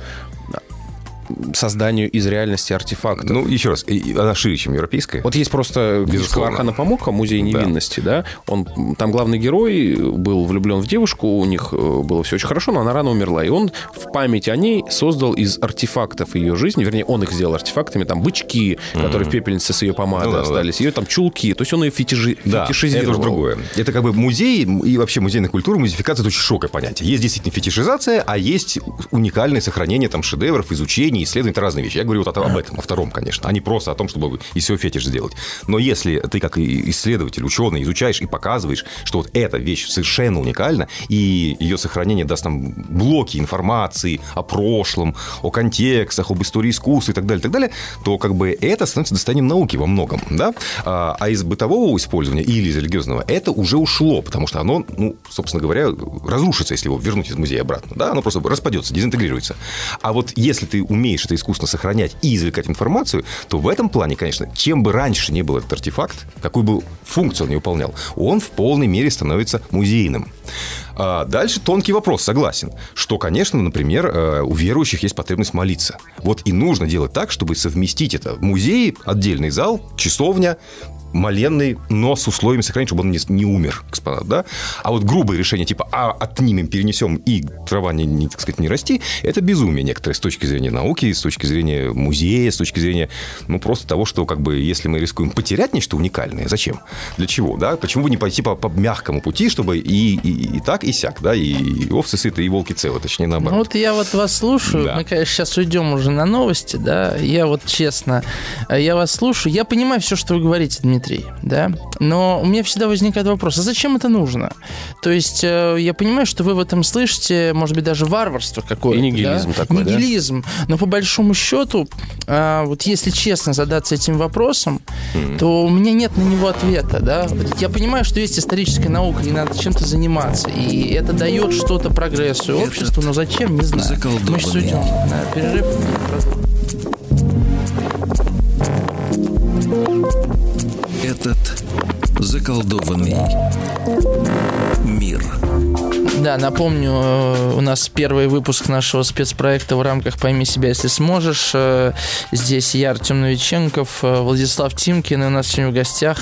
созданию из реальности артефактов? Ну, еще раз, она шире, чем европейская. Вот есть просто Безусловно. Архана Памока, музей невинности, да. Он там главный герой был влюблен в девушку, у них э, было все очень хорошо, но она рано умерла, и он в память о ней создал из артефактов ее жизни, вернее, он их сделал артефактами, там бычки, которые в пепельнице с ее помады Ну да, остались, ее там чулки, то есть он ее фетиши- Да, фетишизировал. это уже другое. Это как бы музей и вообще музейная культура, музеификация – это очень широкое понятие. Есть действительно фетишизация, а есть уникальное сохранение там шедевров, изучение, исследование – это разные вещи. Я говорю вот об этом, о втором, конечно, а не просто о том, чтобы из всего фетиш сделать. Но если ты как и исследователь, ученый, изучаешь и показываешь, что вот эта вещь совершенно уникальна, и ее сохранение даст нам блоки информации о прошлом, о контекстах, об истории искусства и так далее, и так далее, то как бы это становится достоянием науки во многом, да? А а из бытового использования или из религиозного это уже ушло, потому что оно, ну, собственно говоря, разрушится, если его вернуть из музея обратно, да? Оно просто распадется, дезинтегрируется. А вот если ты умеешь это искусственно сохранять и извлекать информацию, то в этом плане, конечно, чем бы раньше не был этот артефакт, какую бы функцию он не выполнял, он в полной мере становится музейным. А дальше тонкий вопрос, согласен, что, конечно, например, э, у верующих есть потребность молиться. Вот и нужно делать так, чтобы совместить это в музее, отдельный зал, часовня, моленный, но с условием сохранить, чтобы он не, не умер, экспонат, да? А вот грубые решения, типа, а отнимем, перенесем, и трава не, не, так сказать, не расти, это безумие некоторое с точки зрения науки, с точки зрения музея, с точки зрения, ну, просто того, что, как бы, если мы рискуем потерять нечто уникальное, зачем? Для чего, да? Почему бы не пойти по, по мягкому пути, чтобы и, и, и так, и сяк, да? И, и овцы сыты, и волки целы, точнее, Ну наоборот. вот я вот вас слушаю, Да. мы, конечно, сейчас уйдем уже на новости, да, я вот честно, я вас слушаю, я понимаю все, что вы говорите, Дмитрий, да, но у меня всегда возникает вопрос, а зачем это нужно? То есть э, я понимаю, что вы в этом слышите, может быть, даже варварство какое-то. И нигилизм да? такой, да? Нигилизм, но по большому счету, а, вот если честно задаться этим вопросом, то у меня нет на него ответа, да. Я понимаю, что есть историческая наука, и надо чем-то заниматься, и это дает что-то прогрессу и обществу, но зачем, не знаю. Мы сейчас уйдем на перерыв. Этот заколдованный мир. Да, напомню, э, у нас первый выпуск нашего спецпроекта в рамках «Пойми себя, если сможешь». Э, Здесь я, Артем Новиченков, э, Владислав Тимкин, и у нас сегодня в гостях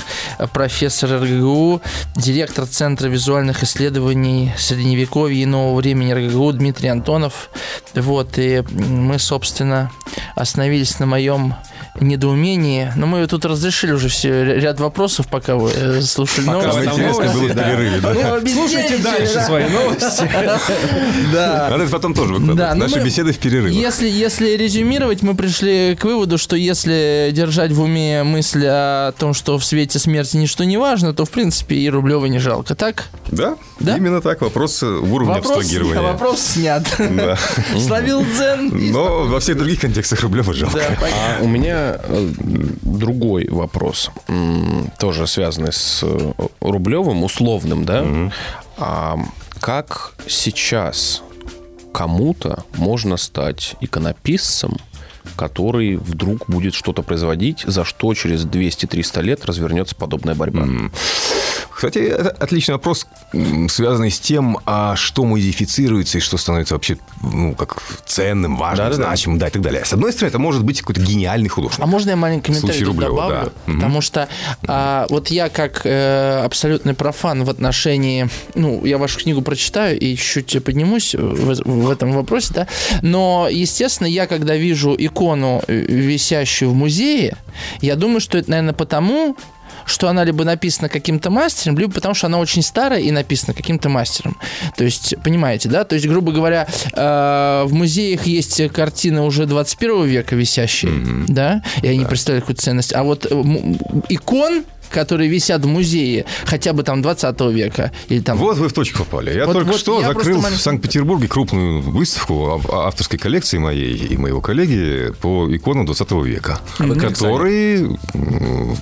профессор РГГУ, директор Центра визуальных исследований Средневековья и нового времени РГГУ Дмитрий Антонов. Вот, и мы, собственно, остановились на моем недоумении. Но мы тут разрешили уже все ряд вопросов, пока вы э, слушали Самое новости. интересное было в перерыве, да? Ну, Слушайте дальше свои новости. Да. Надо это потом тоже выкладывать. Да, ну Наши мы- беседы в перерывах. Если, если резюмировать, мы пришли к выводу, что если держать в уме мысль о том, что в свете смерти ничто не важно, то, в принципе, и Рублева не жалко, так? Да, Да? именно так. Вопрос э, уровня Вопрос, абстрагирования. вопрос снят. Да. Словил дзен. Но во всех других контекстах Рублева жалко. Да. А у меня э, другой вопрос, тоже связанный с э, Рублевым, условным, да? А как сейчас кому-то можно стать иконописцем, который вдруг будет что-то производить, за что через 200-300 лет развернется подобная борьба? Кстати, это отличный вопрос, связанный с тем, а что модифицируется и что становится вообще ну, как ценным, важным, да, значимым, да. да, и так далее. С одной стороны, это может быть какой-то гениальный художник. А можно я маленький комментарий Рублева, добавлю? Да. Потому что а, вот я как э, абсолютный профан в отношении, ну, я вашу книгу прочитаю и чуть-чуть поднимусь в, в этом вопросе, да, но, естественно, я когда вижу икону, э, висящую в музее, я думаю, что это, наверное, потому, что она либо написана каким-то мастером, либо потому что она очень старая и написана каким-то мастером. То есть, понимаете, да? То есть, грубо говоря, э, в музеях есть картины уже 21 века висящие, mm-hmm. да, и они да. представляют какую-то ценность. А вот э, икон которые висят в музее хотя бы там 20 века. Или там... Вот вы в точку попали. Я вот, только вот что я закрыл в Санкт-Петербурге крупную выставку авторской коллекции моей и моего коллеги по иконам 20 века, mm-hmm. которые,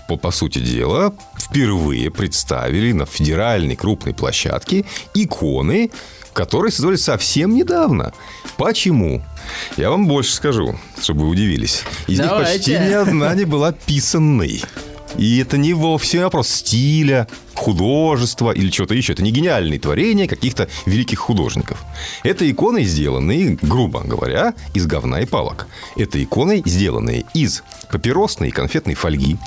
по, по сути дела, впервые представили на федеральной крупной площадке иконы, которые создали совсем недавно. Почему? Я вам больше скажу, чтобы вы удивились. Из Давайте. них почти ни одна не была писанной. И это не вовсе вопрос стиля, художества или чего-то еще. Это не гениальные творения каких-то великих художников. Это иконы, сделанные, грубо говоря, из говна и палок. Это иконы, сделанные из папиросной и конфетной фольги,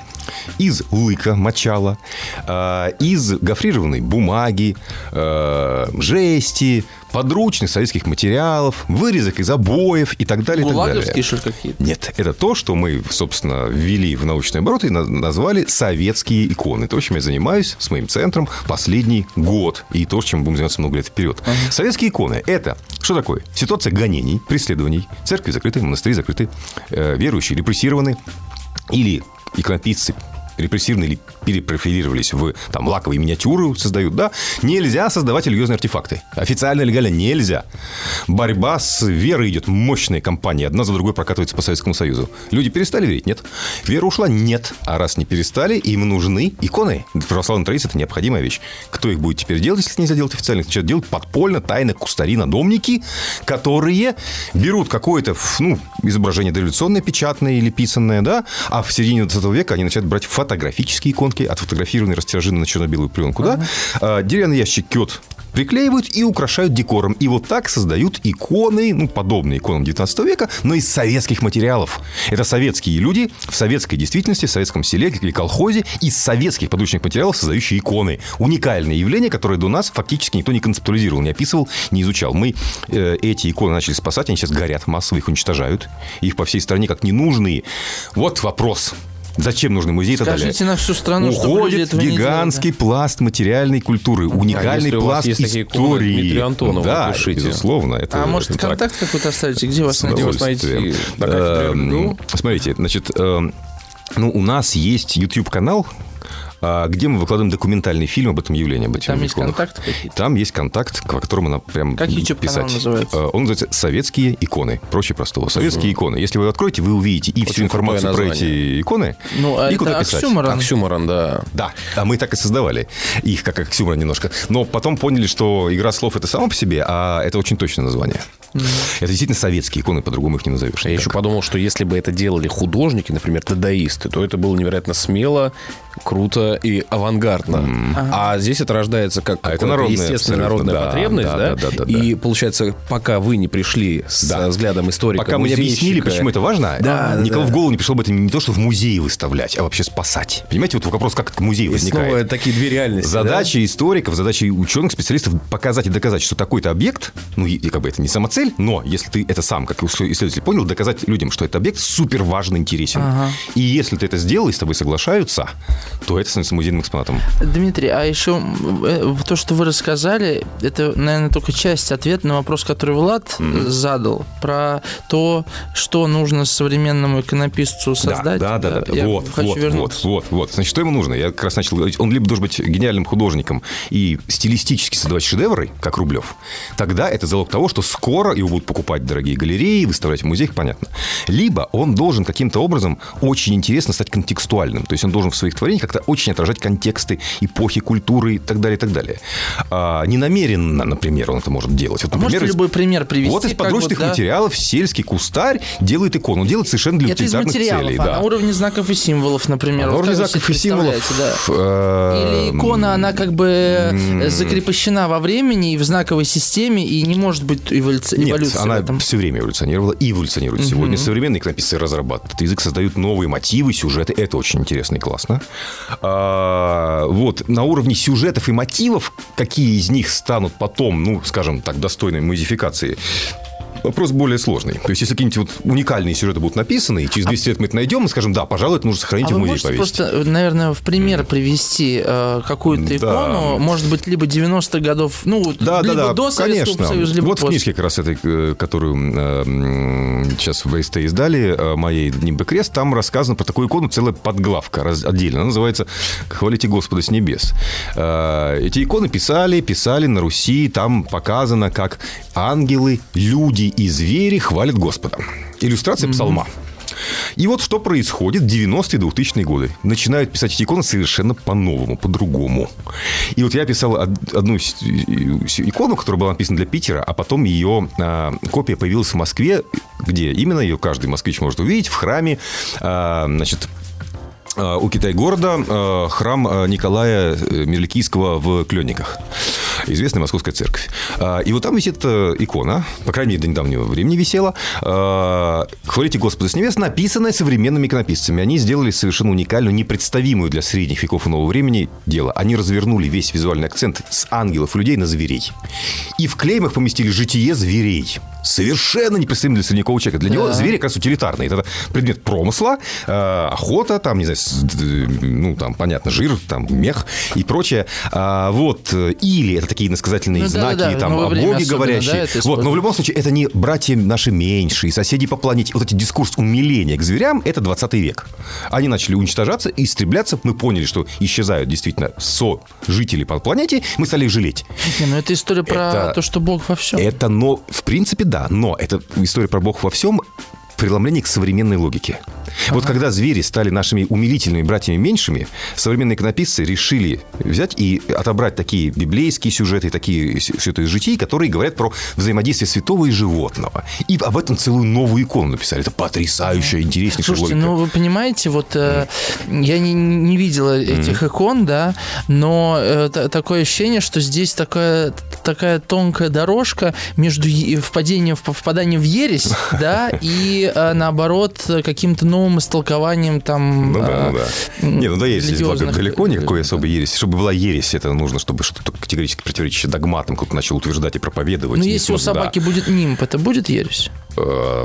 из лыка мочала, э, из гофрированной бумаги, э, жести, подручных советских материалов, вырезок из обоев и так далее. Гулаговские, что какие-то? Нет, это то, что мы, собственно, ввели в научный оборот и назвали советские иконы. То, чем я занимаюсь с моим центром последний год. И то, чем будем заниматься много лет вперед. Uh-huh. Советские иконы – это что такое? Ситуация гонений, преследований, церкви закрыты, монастыри закрыты, э, верующие репрессированы, или иконописцы репрессивные или перепрофилировались в там, лаковые миниатюры создают, да, нельзя создавать религиозные артефакты. Официально, легально нельзя. Борьба с верой идет мощная кампания. Одна за другой прокатывается по Советскому Союзу. Люди перестали верить? Нет. Вера ушла? Нет. А раз не перестали, им нужны иконы. В православной традиции это необходимая вещь. Кто их будет теперь делать, если нельзя делать официально? Начинают делать подпольно, тайно, кустари, надомники, которые берут какое-то, ну, изображение дореволюционное, печатное или писанное, да, а в середине 20 века они начинают брать фото фотографические иконки, отфотографированные, растиражены на черно-белую пленку, да? А, деревянный ящик кет приклеивают и украшают декором. И вот так создают иконы, ну, подобные иконам 19 века, но из советских материалов. Это советские люди в советской действительности, в советском селе или колхозе из советских подручных материалов создающие иконы. Уникальное явление, которое до нас фактически никто не концептуализировал, не описывал, не изучал. Мы э, эти иконы начали спасать, они сейчас горят массово, их уничтожают. Их по всей стране как ненужные. Вот вопрос. Зачем нужны музеи и так далее? Скажите на всю страну, Уходит гигантский пласт материальной культуры, уникальный а пласт есть истории. Антонова, да, пишите. безусловно. Это, а может, это контакт какой-то оставите? Где вас найти? Эм, смотрите, значит, эм, ну, у нас есть YouTube-канал, а, где мы выкладываем документальный фильм об этом явлении, об этих Там есть какие-то? Там есть контакт, к которому надо прям как YouTube писать. называется? А, он называется «Советские иконы». Проще простого. «Советские угу. иконы». Если вы откроете, вы увидите и Очень всю информацию про эти иконы, ну, а и куда писать. Оксюморон. Оксюморон, да. Да, а мы так и создавали их, как оксюморон немножко. Но потом поняли, что игра слов – это само по себе, а это очень точное название. Это действительно советские иконы, по-другому их не назовешь. Я еще подумал, что если бы это делали художники, например, дадаисты, то это было невероятно смело, круто и авангардно. Mm. Ага. А здесь это рождается как а это народная, естественная народная да, потребность, да, да, да, да, да, И получается, пока вы не пришли с да. взглядом историка, пока мы не объяснили, почему это важно, да, никого да. в голову не пришло бы это не то, что в музее выставлять, а вообще спасать. Понимаете, вот вопрос, как музей возникает. Снова такие две реальности. Задача да? историков, задача ученых, специалистов показать и доказать, что такой-то объект, ну и как бы это не самоцель, но если ты это сам, как исследователь, понял, доказать людям, что этот объект супер важно интересен. Ага. И если ты это сделал, и с тобой соглашаются, то это становится музейным экспонатом. Дмитрий, а еще э, то, что вы рассказали, это, наверное, только часть ответа на вопрос, который Влад mm-hmm. задал, про то, что нужно современному иконописцу создать. Да, да, да. да. Я вот, хочу вот, вернуться. вот, вот, вот. Значит, что ему нужно? Я как раз начал говорить, он либо должен быть гениальным художником и стилистически создавать шедевры, как Рублев, тогда это залог того, что скоро его будут покупать дорогие галереи, выставлять в музеях, понятно. Либо он должен каким-то образом очень интересно стать контекстуальным. То есть он должен в своих творениях изображение как-то очень отражать контексты эпохи, культуры и так далее, и так далее. А, не намеренно, например, он это может делать. Вот, а например, можете любой пример привести? Вот из подручных вот, да? материалов сельский кустарь делает икону. Он делает совершенно для это утилитарных из материалов, целей. А да. на уровне знаков и символов, например. А на уровне вот знаков и символов. Да. Э, Или икона, она как бы закрепощена во времени и в знаковой системе, и не может быть эволюции Нет, она все время эволюционировала и эволюционирует угу. сегодня. Современные иконописцы разрабатывают язык, создают новые мотивы, сюжеты. Это очень интересно и классно. А, вот, на уровне сюжетов и мотивов, какие из них станут потом, ну, скажем так, достойной модификации, вопрос более сложный. То есть, если какие-нибудь вот уникальные сюжеты будут написаны, и через 200 лет мы это найдем, мы скажем, да, пожалуй, это нужно сохранить а в музей повесить. просто, наверное, в пример привести э, какую-то да. икону, может быть, либо 90-х годов, ну, да, либо да, да, до Советского конечно. Союза, либо Вот после. в книжке как раз этой, э, которую э, сейчас в ВСТ издали, э, моей «Нимбы крест», там рассказано про такую икону целая подглавка раз, отдельно. Она называется «Хвалите Господа с небес». Э, эти иконы писали, писали на Руси, там показано, как ангелы, люди и звери хвалят Господа. Иллюстрация псалма. И вот что происходит в 90-е 2000-е годы. Начинают писать эти иконы совершенно по-новому, по-другому. И вот я писал одну икону, которая была написана для Питера, а потом ее а, копия появилась в Москве, где именно ее каждый москвич может увидеть в храме, а, значит, у Китай-города а, храм а, Николая э, Мерликийского в Кленниках. Известная московская церковь. И вот там висит э, икона, по крайней мере, до недавнего времени висела. «Хвалите Господа с небес», написанная современными иконописцами. Они сделали совершенно уникальную, непредставимую для средних веков и нового времени дело. Они развернули весь визуальный акцент с ангелов и людей на зверей. И в клеймах поместили житие зверей совершенно непредставим для средневекового человека. Для да. него звери как раз утилитарные. Это предмет промысла, э, охота, там, не знаю, ну, там, понятно, жир, там, мех и прочее. А, вот. Или это такие иносказательные ну, знаки, да, да, там, о боге говорящие. Да, вот. Но в любом случае, это не братья наши меньшие, соседи по планете. Вот эти дискурс умиления к зверям – это 20 век. Они начали уничтожаться, истребляться. Мы поняли, что исчезают действительно со жители по планете. Мы стали их жалеть. Не, ну это история про это, то, что Бог во всем. Это, но, в принципе, да да, но это история про Бог во всем преломление к современной логике. Ага. Вот когда звери стали нашими умилительными братьями меньшими, современные иконописцы решили взять и отобрать такие библейские сюжеты, такие сюжеты из житий, которые говорят про взаимодействие святого и животного. И об этом целую новую икону написали. Это потрясающая, интереснейшая Слушайте, логика. ну вы понимаете, вот э, я не, не видела этих mm. икон, да, но э, такое ощущение, что здесь такая, такая тонкая дорожка между впадением, впаданием в ересь, да, и э, наоборот каким-то новым истолкованием там... Ну да, ну да. Не, ну да, ересь здесь далеко никакой особой ереси. Чтобы была ересь, это нужно, чтобы что-то категорически противоречащее догматам кто-то начал утверждать и проповедовать. Ну, если у собаки будет нимб, это будет ересь? Э,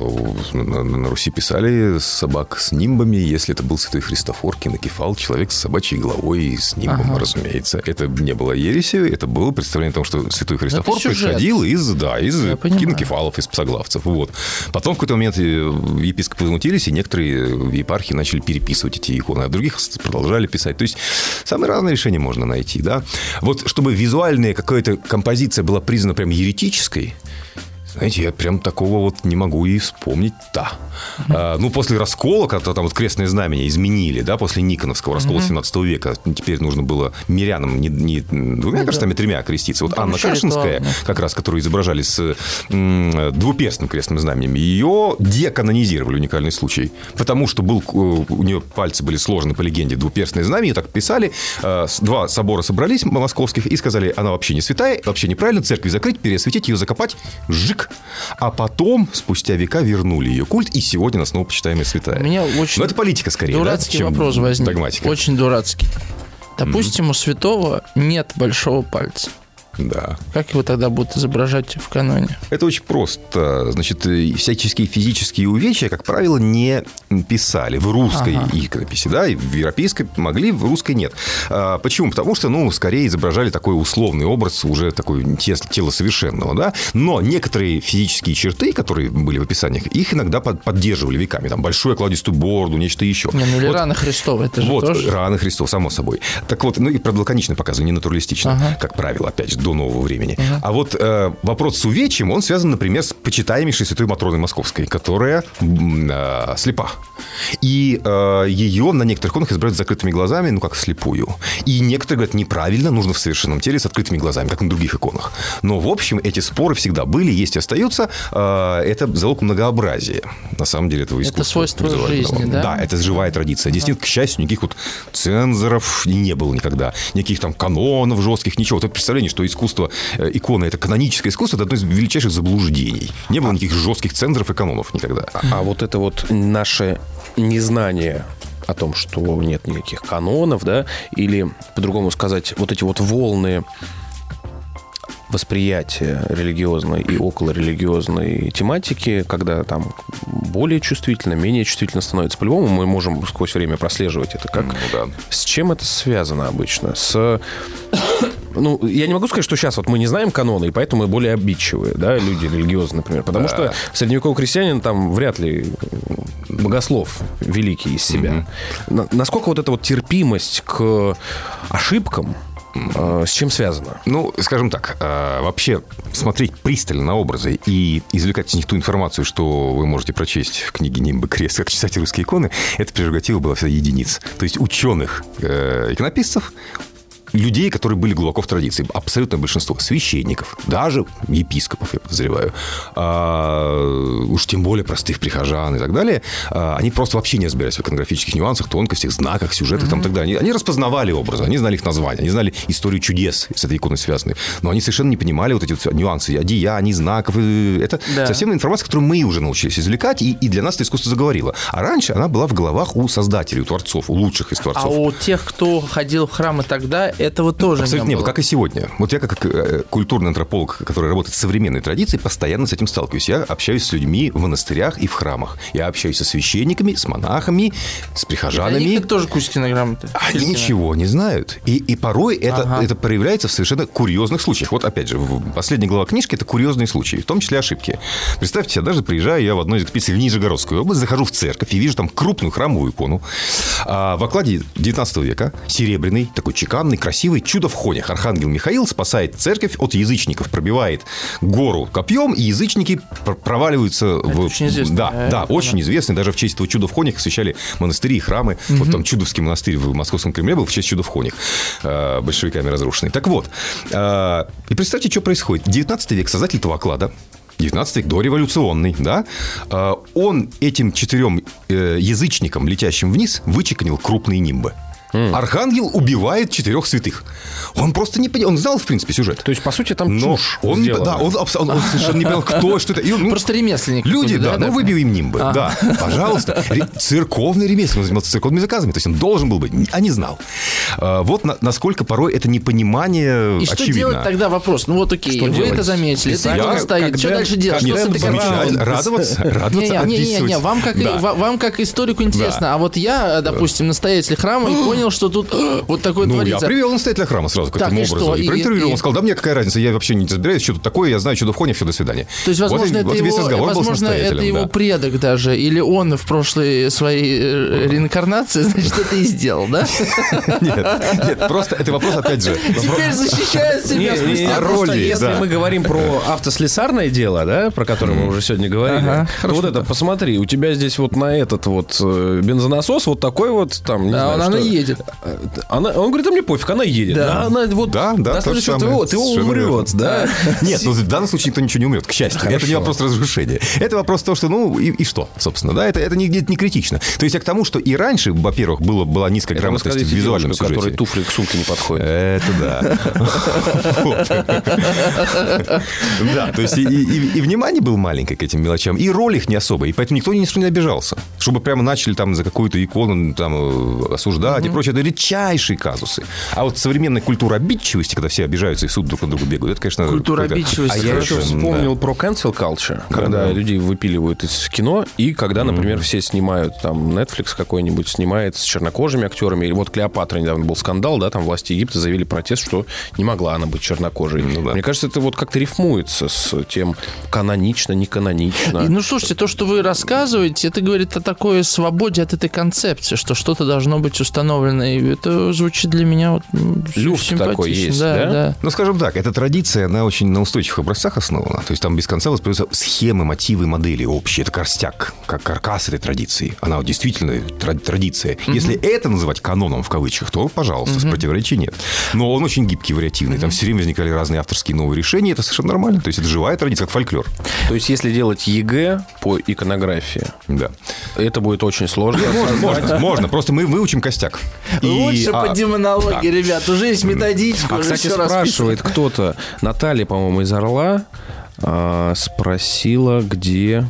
на, Руси писали собак с нимбами, если это был святой Христофор, кинокефал, человек с собачьей головой и с нимбом, ага. разумеется. Это не было ереси, это было представление о том, что святой Христофор происходил из, да, из кинокефалов, из псоглавцев. Вот. Потом в какой-то момент э, епископы возмутились, и некоторые епархии начали переписывать эти иконы, а других продолжали писать. То есть самые разные решения можно найти. Да? Вот чтобы визуальная какая-то композиция была признана прям еретической, знаете, я прям такого вот не могу и вспомнить, да. А, ну, после раскола, когда там вот крестное знамение изменили, да, после Никоновского раскола mm 17 века, теперь нужно было мирянам не, не двумя ну, крестами, а тремя креститься. Вот Анна Кашинская, как раз, которую изображали с м, двуперстным крестным знаменем, ее деканонизировали, уникальный случай. Потому что был, э, у нее пальцы были сложены по легенде, двуперстное знамя, так писали. А, два собора собрались московских и сказали, она вообще не святая, вообще неправильно, церковь закрыть, переосветить, ее закопать, жик. А потом, спустя века, вернули ее культ, и сегодня она снова почитаемая святая. У меня очень Но это политика скорее, дурацкий да, вопрос возник. догматика. Очень дурацкий. Допустим, mm-hmm. у святого нет большого пальца. Да. Как его тогда будут изображать в каноне? Это очень просто. Значит, всяческие физические увечья, как правило, не писали в русской ага. иконописи, да, в европейской могли, в русской нет. А, почему? Потому что, ну, скорее изображали такой условный образ уже такой тело совершенного, да, но некоторые физические черты, которые были в описаниях, их иногда поддерживали веками, там, большую окладистую борду, нечто еще. Не, ну или вот, раны Христова, это же вот, тоже... раны Христова, само собой. Так вот, ну и правда лаконично показывали, не натуралистично, ага. как правило, опять же, до нового времени. А вот э, вопрос с увечьем, он связан, например, с почитаемейшей святой Матроной Московской, которая э, слепа. И э, ее на некоторых иконах изображают с закрытыми глазами, ну, как слепую. И некоторые говорят, неправильно, нужно в совершенном теле с открытыми глазами, как на других иконах. Но, в общем, эти споры всегда были, есть и остаются. Э, это залог многообразия, на самом деле, этого искусства. Это свойство жизни, да? Да, это живая традиция. Здесь нет, к счастью, никаких вот цензоров не было никогда. Никаких там канонов жестких, ничего. Вот это представление, что искусство, э, икона – это каноническое искусство, это одно из величайших заблуждений. Не было никаких жестких цензоров и канонов никогда. А вот это вот наше незнание о том, что нет никаких канонов, да, или, по-другому сказать, вот эти вот волны восприятия религиозной и околорелигиозной тематики, когда там более чувствительно, менее чувствительно становится. По-любому мы можем сквозь время прослеживать это. Как, Ну да. С чем это связано обычно? С... Ну, я не могу сказать, что сейчас вот мы не знаем каноны, и поэтому мы более обидчивые, да, люди религиозные, например. Потому что средневековый крестьянин там вряд ли богослов великий из себя. На- Насколько вот эта вот терпимость к ошибкам с чем связана? Ну, скажем так, э, вообще смотреть пристально на образы и извлекать из них ту информацию, что вы можете прочесть в книге «Нимбы крест», как читать русские иконы, это прерогатива была всегда единиц. То есть ученых э, иконописцев, людей, которые были глубоко в традиции. Абсолютное большинство. Священников, даже епископов, я подозреваю. А, уж тем более простых прихожан и так далее. А, они просто вообще не разбирались в иконографических нюансах, тонкостях, знаках, сюжетах там, и так далее. Они, они распознавали образы, они знали их названия, они знали историю чудес с этой иконой связанной. Но они совершенно не понимали вот эти вот нюансы одеяний, знаков. Это Да. совсем информация, которую мы уже научились извлекать, и, и для нас это искусство заговорило. А раньше она была в головах у создателей, у творцов, у лучших из творцов. А у тех, кто ходил в храмы тогда, этого тоже Абсолютно не не было. как и сегодня. Вот я как э, культурный антрополог, который работает с современной традицией, постоянно с этим сталкиваюсь. Я общаюсь с людьми в монастырях и в храмах. Я общаюсь со священниками, с монахами, с Они прихожанами. как тоже Кузькина грамота. Они ничего не знают. И, и порой это, Ага. это проявляется в совершенно курьезных случаях. Вот опять же, в последняя глава книжки – это курьезные случаи, в том числе ошибки. Представьте себе, даже приезжаю я в одной из экспедиций в Нижегородскую область, захожу в церковь и вижу там крупную храмовую икону. А в окладе 19 века, серебряный, такой чеканный, красивый, чудо в хонях. Архангел Михаил спасает церковь от язычников, пробивает гору копьем, и язычники пр- проваливаются в... очень известно. Да, да, да. очень известный. Даже в честь этого чуда в хонях освещали монастыри и храмы. Вот там Чудовский монастырь в Московском Кремле был в честь чуда в хонях. э, большевиками разрушенный. Так вот, э, и представьте, что происходит. 19 век, создатель этого оклада, 19 век, дореволюционный, да, э, он этим четырем язычникам, летящим вниз, вычеканил крупные нимбы. Архангел убивает четырех святых. Он просто не понимал, он знал, в принципе, сюжет. То есть, по сути, там Но чушь он, не, сделана. да, он, он- он совершенно не понял, кто, что это. И ну, Просто ремесленник. Люди, да, ну им нимбы. Да, пожалуйста. Ре- Церковный ремесленник, он занимался церковными заказами. То есть он должен был быть, а не знал. А, Вот на- насколько порой это непонимание И что очевидно. делать тогда вопрос? Ну вот окей, Что вы делать? это заметили, это Я- стоит, что дальше делать? Нет, Что картиной? Радоваться, радоваться, Не-не-не, описывать. не, вам как, Да. ва- вам как историку интересно, Да. а вот я, допустим, настоятель храма и понял, что тут вот такое Ну, я творится. привел настоятеля храма сразу к Так, этому и что? образу. И И- проинтервьюировал. и- Он сказал, да мне какая разница, я вообще не разбираюсь, что тут такое, я знаю, что в хоне, все, до свидания. То есть, Вот возможно, и- это, вот его, разговор был с возможно это его да. предок даже, или он в прошлой своей э, реинкарнации, значит, это и сделал, да? Нет, нет, просто это вопрос, опять же, Теперь защищает себя роли, если мы говорим про автослесарное дело, да, про которое мы уже сегодня говорили, вот это, посмотри, у тебя здесь вот на этот вот э, бензонасос вот такой вот там, не знаю, что- едет. Она, он говорит, а мне пофиг, она едет. Да. Да, она вот Да, да, на то же следующем самое. ТО Совершенно умрет, да. Нет, ну в данном случае никто ничего не умрет, к счастью. Это не Хорошо. вопрос разрушения. Это вопрос того, что, ну, и, и что, собственно, да, это, это не, не критично. То есть я к тому, что и раньше, во-первых, было, была низкая Это грамотность в визуальном девушке, сюжете. которой туфли к сумке не подходят. Это да. Да, то есть и, внимание было маленькое к этим мелочам, и роль их не особая, и поэтому никто ни на что не обижался. Чтобы прямо начали там за какую-то икону там э, осуждать и прочее, это редчайшие казусы. А вот современная культура обидчивости, когда все обижаются и суд друг на друга бегают, это, конечно... Культура обидчивости, А я еще вспомнил про cancel culture, когда да. людей выпиливают из кино, и когда, например, все снимают, там, Netflix какой-нибудь снимает с чернокожими актерами, или вот Клеопатра недавно был скандал, да, там власти Египта заявили протест, что не могла она быть чернокожей. Ну да. Мне кажется, это вот как-то рифмуется с тем канонично, не канонично. И, ну, слушайте, то, что вы рассказываете, это говорит о такой свободе от этой концепции, что что-то должно быть установлено оформленный. Это звучит для меня вот Люфт такой есть, да? да? да. Ну, скажем так, эта традиция, она очень на устойчивых образцах основана. То есть там без конца воспроизводятся схемы, мотивы, модели общие. Это корстяк, как каркас этой традиции. Она вот действительно традиция. Угу. Если это называть каноном в кавычках, то, пожалуйста, угу. противоречий нет. Но он очень гибкий, вариативный. Угу. Там все время возникали разные авторские новые решения. Это совершенно нормально. То есть это живая традиция, как фольклор. То есть если делать ЕГЭ по иконографии, да. это будет очень сложно. Можно, можно, можно. Просто мы выучим костяк. И... Лучше а, по демонологии, да. ребят. Уже есть методичка. А, кстати, спрашивает кто-то, Наталья, по-моему, из Орла, а, спросила, где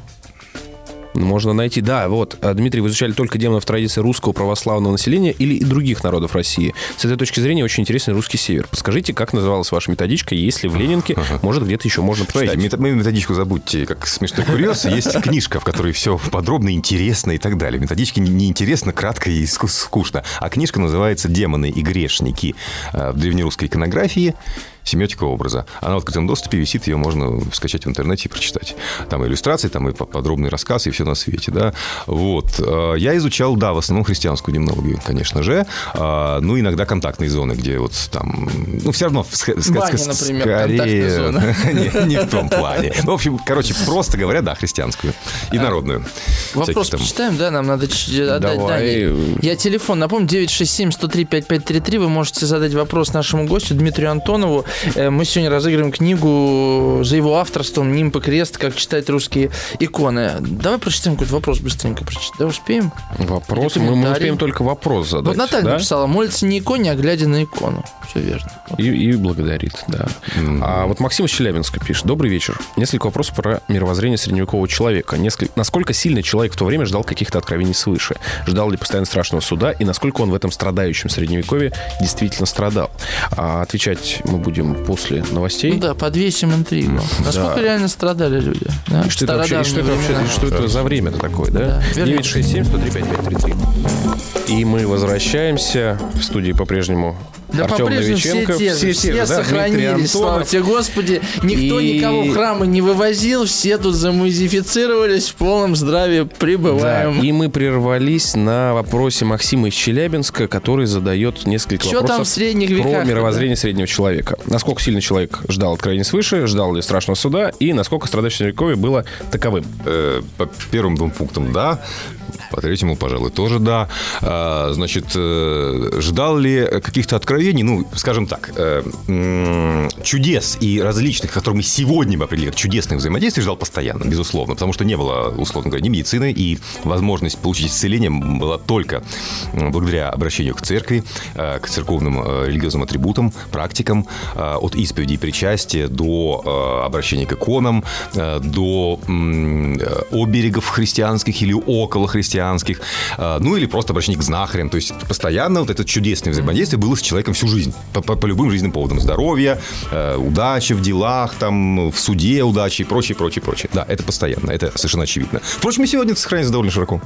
можно найти. Да, вот, э, Дмитрий, вы изучали только демонов традиции русского православного населения или и других народов России. С этой точки зрения очень интересный русский север. Подскажите, как называлась ваша методичка, если в Ленинке, может, где-то еще можно посмотреть? Мет- методичку забудьте, как смешной курьез. Есть книжка, в которой все подробно, интересно и так далее. Методички неинтересно, кратко и скучно. А книжка называется «Демоны и грешники» э, в древнерусской иконографии семиотика образа. Она в открытом доступе висит, ее можно скачать в интернете и прочитать. Там иллюстрации, там и подробный рассказ, и все на свете, да. Вот. Э, я изучал, да, в основном христианскую демонологию, конечно же. А, ну, иногда контактные зоны, где вот там... Ну, все равно... Баня, например, скорее... не, не в том плане. Ну, в общем, короче, просто говоря, да, христианскую и а, народную. Вопрос почитаем, да? Нам надо отдать Давай. Я телефон, напомню, 967-103-5533. Вы можете задать вопрос нашему гостю Дмитрию Антонову. Э, мы сегодня разыграем книгу за его авторством «Нимб и крест. Как читать русские иконы». Давай прочитаем какой-то вопрос быстренько прочитать. Да, успеем? Вопрос? Мы, мы успеем только вопрос задать. Вот Наталья да? написала, молится не иконе, а глядя на икону. Все верно. И, и благодарит, да. Mm-hmm. А вот Максим из Челябинска пишет. Добрый вечер. Несколько вопросов про мировоззрение средневекового человека. Несколько... Насколько сильно человек в то время ждал каких-то откровений свыше? Ждал ли постоянно страшного суда? И насколько он в этом страдающем средневековье действительно страдал? А отвечать мы будем будем после новостей. Ну да, подвесим интригу. Насколько да. реально страдали люди? Да? И что, это вообще, что, это вообще, что это за время-то такое, да? да 967 103 5533. И мы возвращаемся в студии по-прежнему да Артем Новиченко. Все, те все, все, все да, сохранились, слава тебе, Господи. Никто и... никого в храмы не вывозил, все тут замузифицировались, в полном здравии пребываем. Да, и мы прервались на вопросе Максима из Челябинска, который задает несколько Что вопросов там в средних веках, про мировоззрение да? среднего человека. Насколько сильно человек ждал откровений свыше, ждал ли страшного суда, и насколько страдающее Средневековье было таковым? Э, по первым двум пунктам, да. По третьему, пожалуй, тоже да. А, значит, э, ждал ли каких-то откровений? Ну, скажем так, э, чудес и различных, которые мы сегодня бы определили чудесных взаимодействий, ждал постоянно, безусловно, потому что не было, условно говоря, ни медицины, и возможность получить исцеление была только благодаря обращению к церкви, э, к церковным религиозным атрибутам, практикам, от исповеди и причастия до обращения к иконам, до оберегов христианских или около христианских, ну или просто обращение к знахарям. То есть постоянно вот это чудесное взаимодействие было с человеком всю жизнь. По, по, по любым жизненным поводам. Здоровья, э, удачи в делах, там, в суде удачи и прочее, прочее, прочее. Да, это постоянно, это совершенно очевидно. Впрочем, и сегодня это сохраняется довольно широко.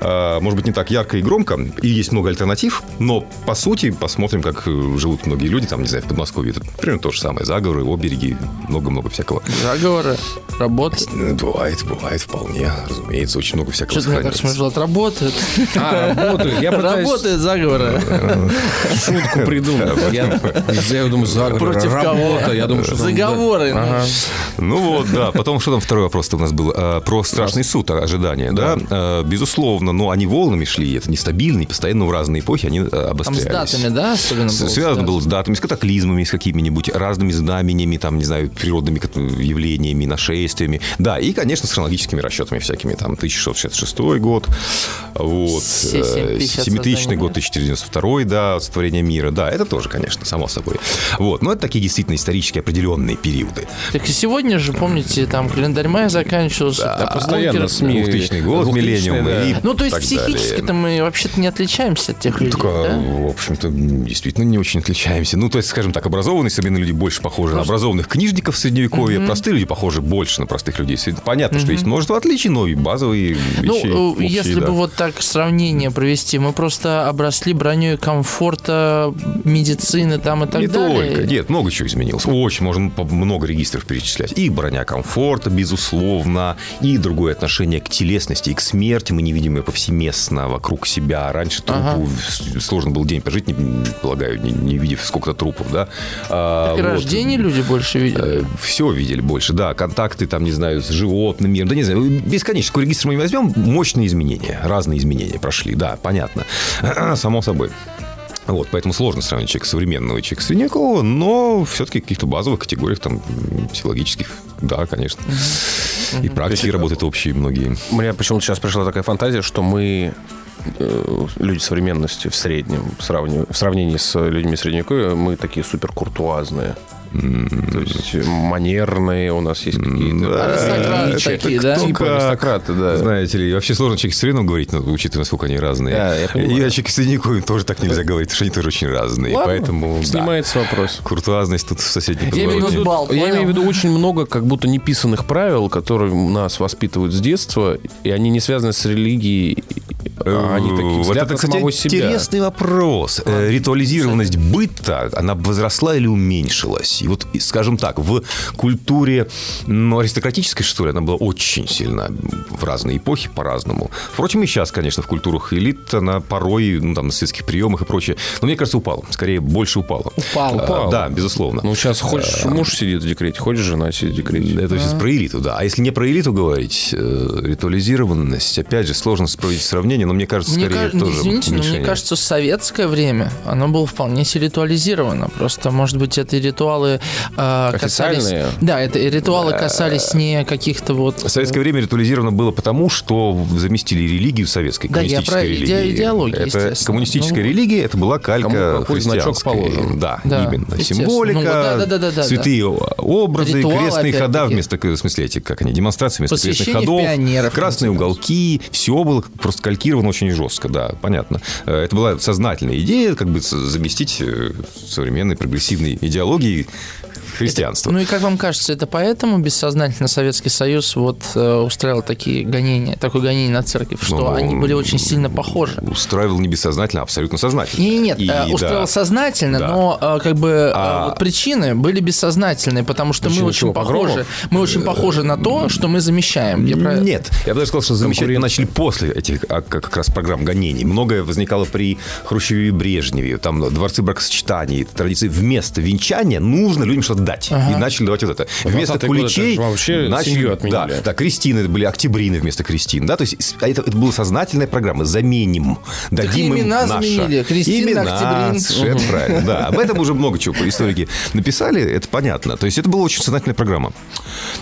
Э, может быть, не так ярко и громко, и есть много альтернатив, но по сути посмотрим, как живут многие люди, там, не знаю, в Подмосковье. Это примерно то же самое. Заговоры, обереги, много-много всякого. Заговоры, работа. Бывает, бывает вполне, разумеется, очень много всякого Что-то вот работают. А, работают. Я пытаюсь... Работают заговоры. Шутку придумал. Я, я думаю, заговор. Против работа. кого? Я думаю, что Заговоры. Ага. Ну вот, да. Потом, что там второй вопрос у нас был? А, про страшный суд, ожидания, да? А, безусловно, но они волнами шли, это нестабильно, постоянно в разные эпохи они обострялись. Там с датами, да, особенно было? Связано было с датами, с катаклизмами, с какими-нибудь разными знаменями, там, не знаю, природными явлениями, нашествиями. Да, и, конечно, с хронологическими расчетами всякими, там, 1666 год, вот. Э, семитысячный год, 1492, да, сотворение мира. Да, это тоже, конечно, само собой. Вот. Но это такие действительно исторически определенные периоды. Так и сегодня же, помните, там календарь мая заканчивался. Да, постоянно СМИ. 2000 год, миллениум. Да. И ну, то есть психически-то мы вообще-то не отличаемся от тех людей, так, да? В общем-то, действительно не очень отличаемся. Ну, то есть, скажем так, образованные современные люди больше похожи Просто... на образованных книжников средневековья, mm-hmm. простые люди похожи больше на простых людей. Понятно, mm-hmm. что есть множество отличий, но и базовые ну, вещи. Ну, общие, если да. бы вот так сравнение провести, мы просто обросли броней комфорта медицины там и так не далее? только. Нет, много чего изменилось. Очень можно много регистров перечислять. И броня комфорта, безусловно, и другое отношение к телесности и к смерти. Мы не видим ее повсеместно вокруг себя. Раньше трупу Ага. сложно был день прожить, не, не полагаю, не, не видев сколько-то трупов, да. А, Так и вот. рождение люди больше видели. Все видели больше, да, контакты там, не знаю, с животным миром, да не знаю, бесконечно. Какой регистр мы не возьмем, мощные изменения, разные изменения прошли, да, понятно, само собой. Вот, поэтому сложно сравнить человека современного и человека средневекового, но все-таки в каких-то базовых категориях, там, психологических, да, конечно. И практики работают общие многие. У меня почему-то сейчас пришла такая фантазия, что мы э, люди современности в среднем, в сравнении, в сравнении с людьми средневековья, мы такие супер куртуазные. То есть манерные, у нас есть какие-то... Аристократы такие, да? Типа аристократы, да. Знаете ли, вообще сложно человек с говорить, учитывая, насколько они разные. Да, я понимаю. И о человеке с тоже так нельзя говорить, потому что они тоже очень разные. Поэтому. Снимается вопрос. Куртуазность тут в соседней Я имею в виду очень много как будто неписанных правил, которые нас воспитывают с детства, и они не связаны с религией, а они такие Вот это, на кстати, самого себя. интересный вопрос. Э, Ритуализированность быта, она возросла или уменьшилась? И вот, скажем так, в культуре ну, аристократической, что ли, она была очень сильна в разные эпохи по-разному. Впрочем, и сейчас, конечно, в культурах элит она порой, ну, там, на светских приемах и прочее, но мне кажется, упала. Скорее, больше упала. Упал. Э, Упала. Да, безусловно. Ну, сейчас хочешь, муж сидит в декрете, хочешь, жена сидит в декрете. Это сейчас про элиту, да. А если не про элиту говорить, э, ритуализированность, опять же, сложно провести сравнение, но мне кажется, Мне скорее ка- тоже Извините, но мне кажется, в советское время оно было вполне себе ритуализировано. Просто, может быть, это ритуалы э, касались... Да, это ритуалы касались не каких-то вот... В советское время ритуализировано было потому, что заместили религию советской, Да, я коммунистической про иде- религии. идеологию, Это естественно. коммунистическая Ну, религия, это была калька христианской. положен. Да, Да, именно. Символика, Ну, да, да, да, да, да, святые образы, Ритуалы, крестные хода вместо, в смысле, эти, как они, демонстрации вместо крестных Посвящение ходов, пионеров, красные уголки, все было просто калькировано очень жестко, да, понятно. Э, Это была сознательная идея, как бы заместить э, современной прогрессивной идеологией христианство. Ну и как вам кажется, это поэтому бессознательно Советский Союз вот э, устраивал такие гонения, такое гонение на церковь, что Ну, они были очень сильно похожи? Устраивал не бессознательно, а абсолютно сознательно. Не, нет, И, э, да. устроил сознательно, Да. но э, как бы э, А- вот причины были бессознательные, потому что Причины мы очень похожи, погромов? мы очень похожи на то, что мы замещаем. Я про- Нет, я бы даже сказал, что замечательно начали после этих а, как раз программ гонений. Многое возникало при Хрущеве и Брежневе. Там дворцы бракосочетаний, традиции. Вместо венчания нужно людям что-то дать. И начали давать вот это. Вместо 20-е годы куличей... вообще семью отменяли. Да, да, крестины были, октябрины вместо крестин. Да, то есть а это, это была сознательная программа. Заменим. Дадим им имена наше. заменили. Кристина, Имена, Октябрин. совершенно правильно. Да, об этом уже много чего историки написали, это понятно. То есть это была очень сознательная программа.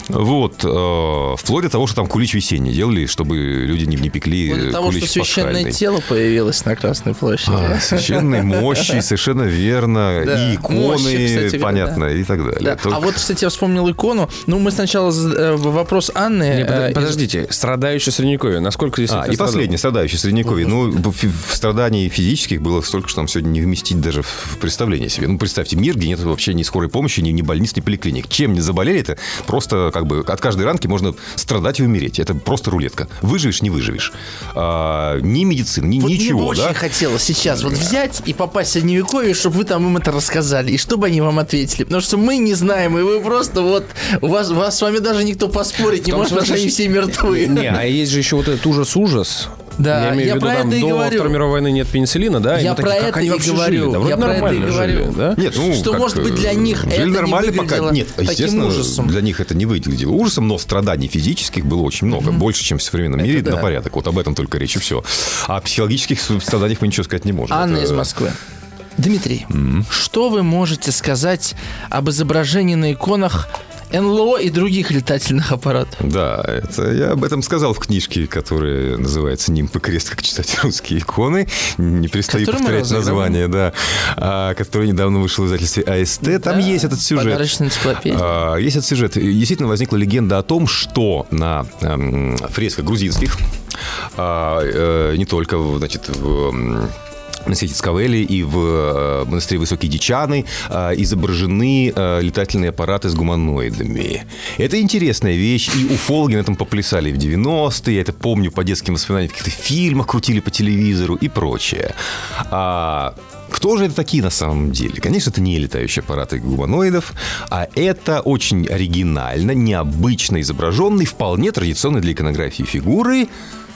Вот. э, вплоть до того, что там кулич весенний делали, чтобы люди не, не пекли Вплоть до того, что священное пасхальный. тело появилось на Красной площади. А, священной мощи, совершенно верно. Да, И иконы, мощи, кстати понятно, да. и так далее. Да. Только- А вот, кстати, я вспомнил икону. Ну, мы сначала э, вопрос Анны. Не, э, из- подождите, страдающее средневековье, насколько здесь... А, это и страдало? последнее, страдающее средневековье. Ну, в, в страданий физических было столько, что нам сегодня не вместить даже в представление себе. Ну, представьте, мир, где нет вообще ни скорой помощи, ни, ни больниц, ни поликлиник. Чем не заболели, это просто как бы от каждой ранки можно страдать и умереть. Это просто рулетка. Выживешь, не выживешь. А, ни медицины, ни Вот ничего, мне бы да? очень хотелось сейчас вот взять и попасть в Средневековье, чтобы вы там им это рассказали, и чтобы они вам ответили. Потому что мы не знаем, и вы просто вот... У вас, вас с вами даже никто поспорить не может, потому что они все мертвы. Не, а есть же еще вот этот ужас-ужас. Да, я имею я в виду, про там, это и до говорю. Второй мировой войны нет пенициллина, да? Я такие, про как это они и говорю. жили? Да, вроде Я про это и нормально говорю. жили, да? Нет, ну, Что, как, может быть, для них жили это не нормально выглядело пока. Нет, таким естественно, ужасом. для них это не выглядело ужасом, но страданий физических было очень много. Больше, чем в современном мире, да. на порядок. Вот об этом только речь и все. А о психологических страданиях мы ничего сказать не можем. Анна Это- из Москвы. Дмитрий, что вы можете сказать об изображении на иконах НЛО и других летательных аппаратов? Да, это я об этом сказал в книжке, которая называется «Нимб и крест. Как читать русские иконы». Не перестаю Которую мы повторять название, да. А, который недавно вышел в издательстве АСТ. Там Да, есть этот сюжет. Подарочная энциклопедия. А, Есть этот сюжет. Действительно возникла легенда о том, что на эм, фресках грузинских, а, э, не только, значит, в м, монастыре Цкавели и в э, монастыре Высокие Дичаны э, изображены э, летательные аппараты с гуманоидами. Это интересная вещь, и уфологи на этом поплясали в 90-е, я это помню по детским воспоминаниям, в каких-то фильмах крутили по телевизору и прочее. А, Кто же это такие на самом деле? Конечно, это не летающие аппараты гуманоидов, а это очень оригинально, необычно изображенный, вполне традиционный для иконографии фигуры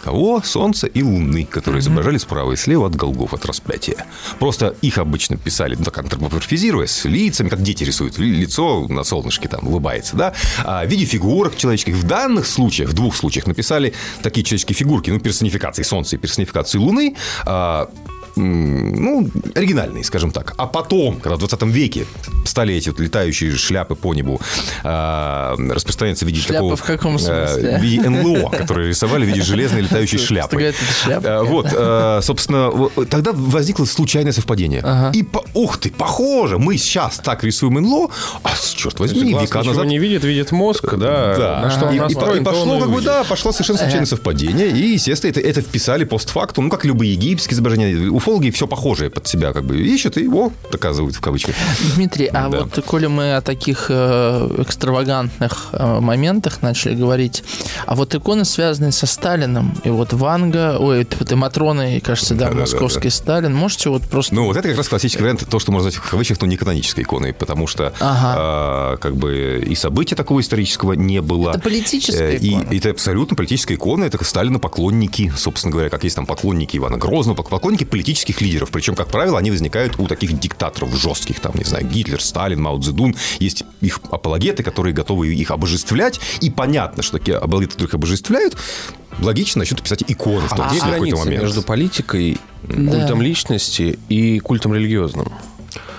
Кого? Солнца и Луны, которые mm-hmm. изображали справа и слева от голгов, от распятия. Просто их обычно писали, ну, так антропоморфизируя, с лицами, как дети рисуют. Лицо на солнышке там улыбается, да? А в виде фигурок человеческих. В данных случаях, в двух случаях написали такие человеческие фигурки, ну, персонификации Солнца и персонификации Луны, а, ну, оригинальные, скажем так. А потом, когда в 20 веке стали эти вот летающие шляпы по небу э, распространяться в виде Шляпа такого... в каком смысле? Э, в виде НЛО, которые рисовали в виде железной летающей шляпы. Шляпа? Э, вот, э, собственно, тогда возникло случайное совпадение. Ага. И, по, ух ты, похоже, мы сейчас так рисуем НЛО, а, черт возьми, Глаз века назад... не видит, видит мозг, да, Да. на что он и, настроен, он пошло, как бы, да, пошло совершенно случайное совпадение. И, естественно, это, это вписали постфактум, ну, как любые египетские изображения. Уфологи все похожее под себя как бы ищут и его доказывают в кавычках. Дмитрий, а Да. вот коли мы о таких э, экстравагантных э, моментах начали говорить, а вот иконы, связанные со Сталином, и вот Ванга, ой, это, это Матроны, кажется, да, Да-да-да-да. московский Сталин, можете вот просто... Ну, вот это как раз классический вариант, то, что можно назвать в кавычках, но не канонической иконой, потому что Ага. а, как бы и события такого исторического не было. Это политическая Э, и, икона. и это абсолютно политическая икона, это Сталина поклонники, собственно говоря, как есть там поклонники Ивана Грозного, пок- поклонники политических лидеров. Причем, как правило, они возникают у таких диктаторов жестких, там, не знаю, Гитлер, Сталин, Мао Цзэдун. Есть их апологеты, которые готовы их обожествлять. И понятно, что такие апологеты, которых обожествляют, логично начнут писать иконы в том А числе есть в какой-то граница момент. между политикой, Да. культом личности и культом религиозным?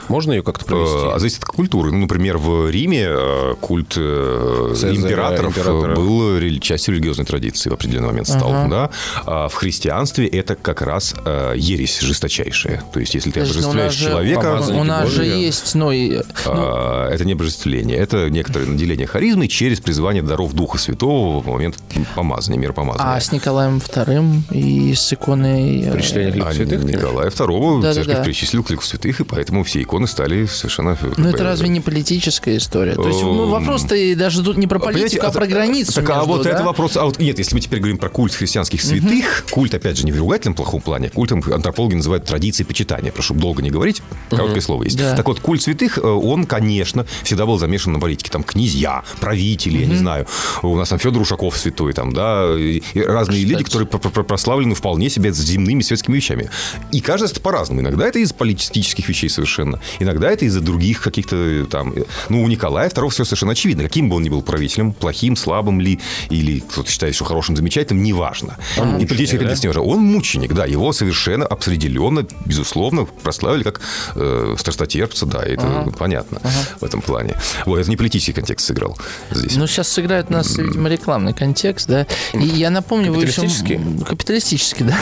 Можно ее как-то провести? Э, А зависит от культуры. Ну, например, в Риме э, культ э, Цезаря, императоров императора. был частью религиозной традиции в определенный момент стал. Да? А в христианстве это как раз ересь жесточайшая. То есть, если ты Подожди, ну, у нас обожествляешь же- человека... помазанники У нас же Божьи. есть, ну, и, ну, а, это не обожествление, это некоторое наделение харизмой через призывание даров Духа Святого в момент помазания, миропомазания. а с Николаем II и с иконой... Причисление к лику А святых? Николая II Да-да-да. церковь причислил к лику святых, и поэтому все иконы стали совершенно... Ну, это разве не политическая история? То есть, ну, Эм, вопрос-то и даже тут не про политику, а про границу Так, а вот это вопрос... А вот нет, если мы теперь говорим про культ христианских святых, культ, опять же, не в ругательном плохом плане, культом антропологи называют традицией почитания. Прошу долго не говорить, короткое слово есть. Так вот, культ святых, э, он, конечно, всегда был замешан на политике. Там князья, правители, я не знаю. У нас там Федор Ушаков святой, там, да, разные люди, которые про- про- прославлены вполне себе земными светскими вещами. И раз это по-разному. Иногда это из политических вещей совершенно. Иногда это из-за других каких-то э, там... э, Ну, у Николая II все совершенно очевидно. Каким бы он ни был правителем, плохим, слабым ли, или кто-то считает, что хорошим, замечательным, неважно. И политический да? контекст не важен. Он мученик, да. Его совершенно определенно, безусловно, прославили как э, страстотерпца, да, это понятно в этом плане. Вот, это не политический контекст сыграл здесь. Ну, сейчас сыграет у нас, видимо, рекламный контекст, да. И я напомню, вы еще... Капиталистический? Капиталистический, да.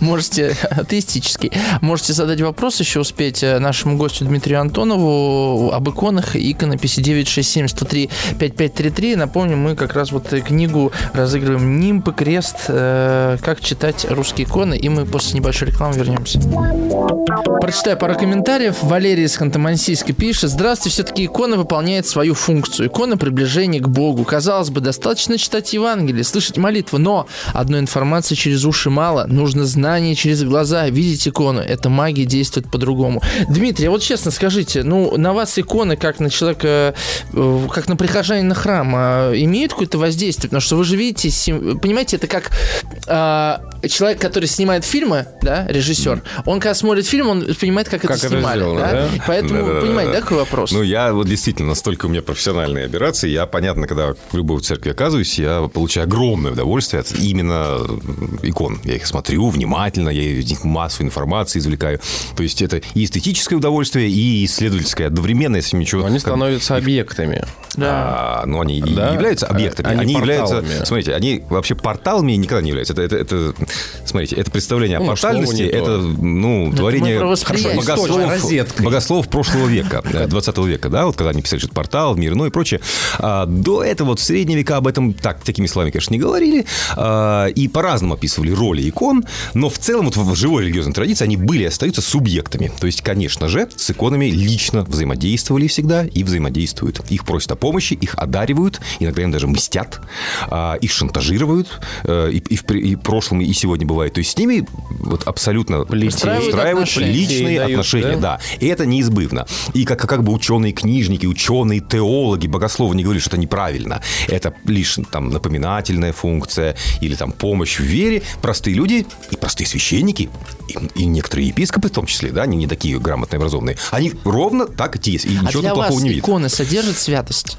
Можете, атеистический. Можете задать вопрос еще успеть э, нашему гостю Дмитрию Антонову об иконах и иконописи 967 103 5533. Напомню, мы как раз вот книгу разыгрываем «Нимб крест. э, Как читать русские иконы». И мы после небольшой рекламы вернемся. Прочитаю пару комментариев. Валерий из Ханты-Мансийска пишет. Здравствуйте, все-таки икона выполняет свою функцию. Икона приближения к Богу. Казалось бы, достаточно читать Евангелие, слышать молитвы, но одной информации через уши мало. Нужно знание через глаза, видеть икону. Эта магия действует по-другому. Дмитрий, а вот честно скажите, ну, на вас иконы, как на человека, э, как на прихожанина храма, имеют какое-то воздействие? Потому что вы же видите, понимаете, это как а, человек, который снимает фильмы, да, режиссер, он когда смотрит фильм, он понимает, как, Как это снимали, сделано, да? да? Поэтому, Да-да-да-да. понимаете, да, какой вопрос? Ну, я вот действительно настолько у меня профессиональные операции. Я, понятно, когда в любой церкви оказываюсь, я получаю огромное удовольствие от именно икон. Я их смотрю внимательно, я из них массу информации извлекаю. То есть это и эстетическое удовольствие, и исследовательское одновременно, если ничего... Но они как- становятся объектами. да. А, ну, они и Да? являются объектами. Они Они, являются... Смотрите, они вообще порталами никогда не являются. Это, это, это- смотрите, это представление Ну, о портальности, это, ну, творение про восприятие. Источник, богослов, богослов прошлого века, э, 20 века, да, вот когда они писали, что это портал, мир иной и прочее. А, до этого, вот в средние века об этом так, такими словами, конечно, не говорили, а, и по-разному описывали роли икон, но в целом вот в живой религиозной традиции они были и остаются субъектами. То есть, конечно же, с иконами лично взаимодействовали всегда и взаимодействуют. Их просят о помощи, их одаривают, иногда им даже мстят, а, их шантажируют, э, и, и в, и в прошлом, и сегодня бывает. То есть с ними вот абсолютно Выстраивают устраивают отношения. личные Дают, отношения, да? да. И это неизбывно. И как, как бы ученые-книжники, ученые, теологи, богословы не говорили, что это неправильно. Это лишь там напоминательная функция или там помощь в вере. Простые люди и простые священники, и, и некоторые епископы в том числе, да, они не такие грамотные, образованные, они ровно так и есть. И А ничего для тут вас плохого не видят. иконы содержат святость?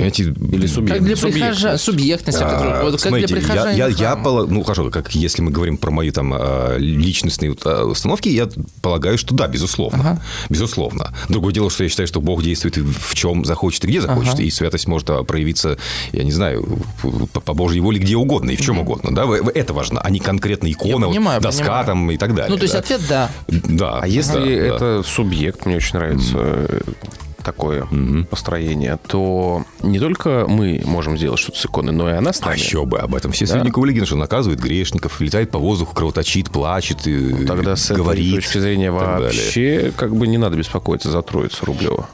Э, Понимаете, Или субъект. Как для Субъектность. прихожан, субъектность, а, вот как смотрите, для я, прихожан. я, я пола- ну хорошо, как если мы говорим про мои там а, личностные а, установки, я полагаю, что да, безусловно, Ага. безусловно. Другое дело, что я считаю, что Бог действует в чем захочет и где захочет, Ага. и святость может а, проявиться, я не знаю, по, по Божьей воле где угодно и в чем угодно, да, это важно, а не конкретно икона, вот, понимаю, доска понимаю. там и так далее. Ну, то есть да. ответ да. Да. А если да, да. это субъект, мне очень нравится такое построение, то не только мы можем сделать что-то с иконой, но и она с А нами. еще бы об этом все Да. средневековые легенды, что наказывает грешников, летает по воздуху, кровоточит, плачет, и Ну, Тогда с говорит. этой точки зрения вообще как бы не надо беспокоиться за троицу Рублева.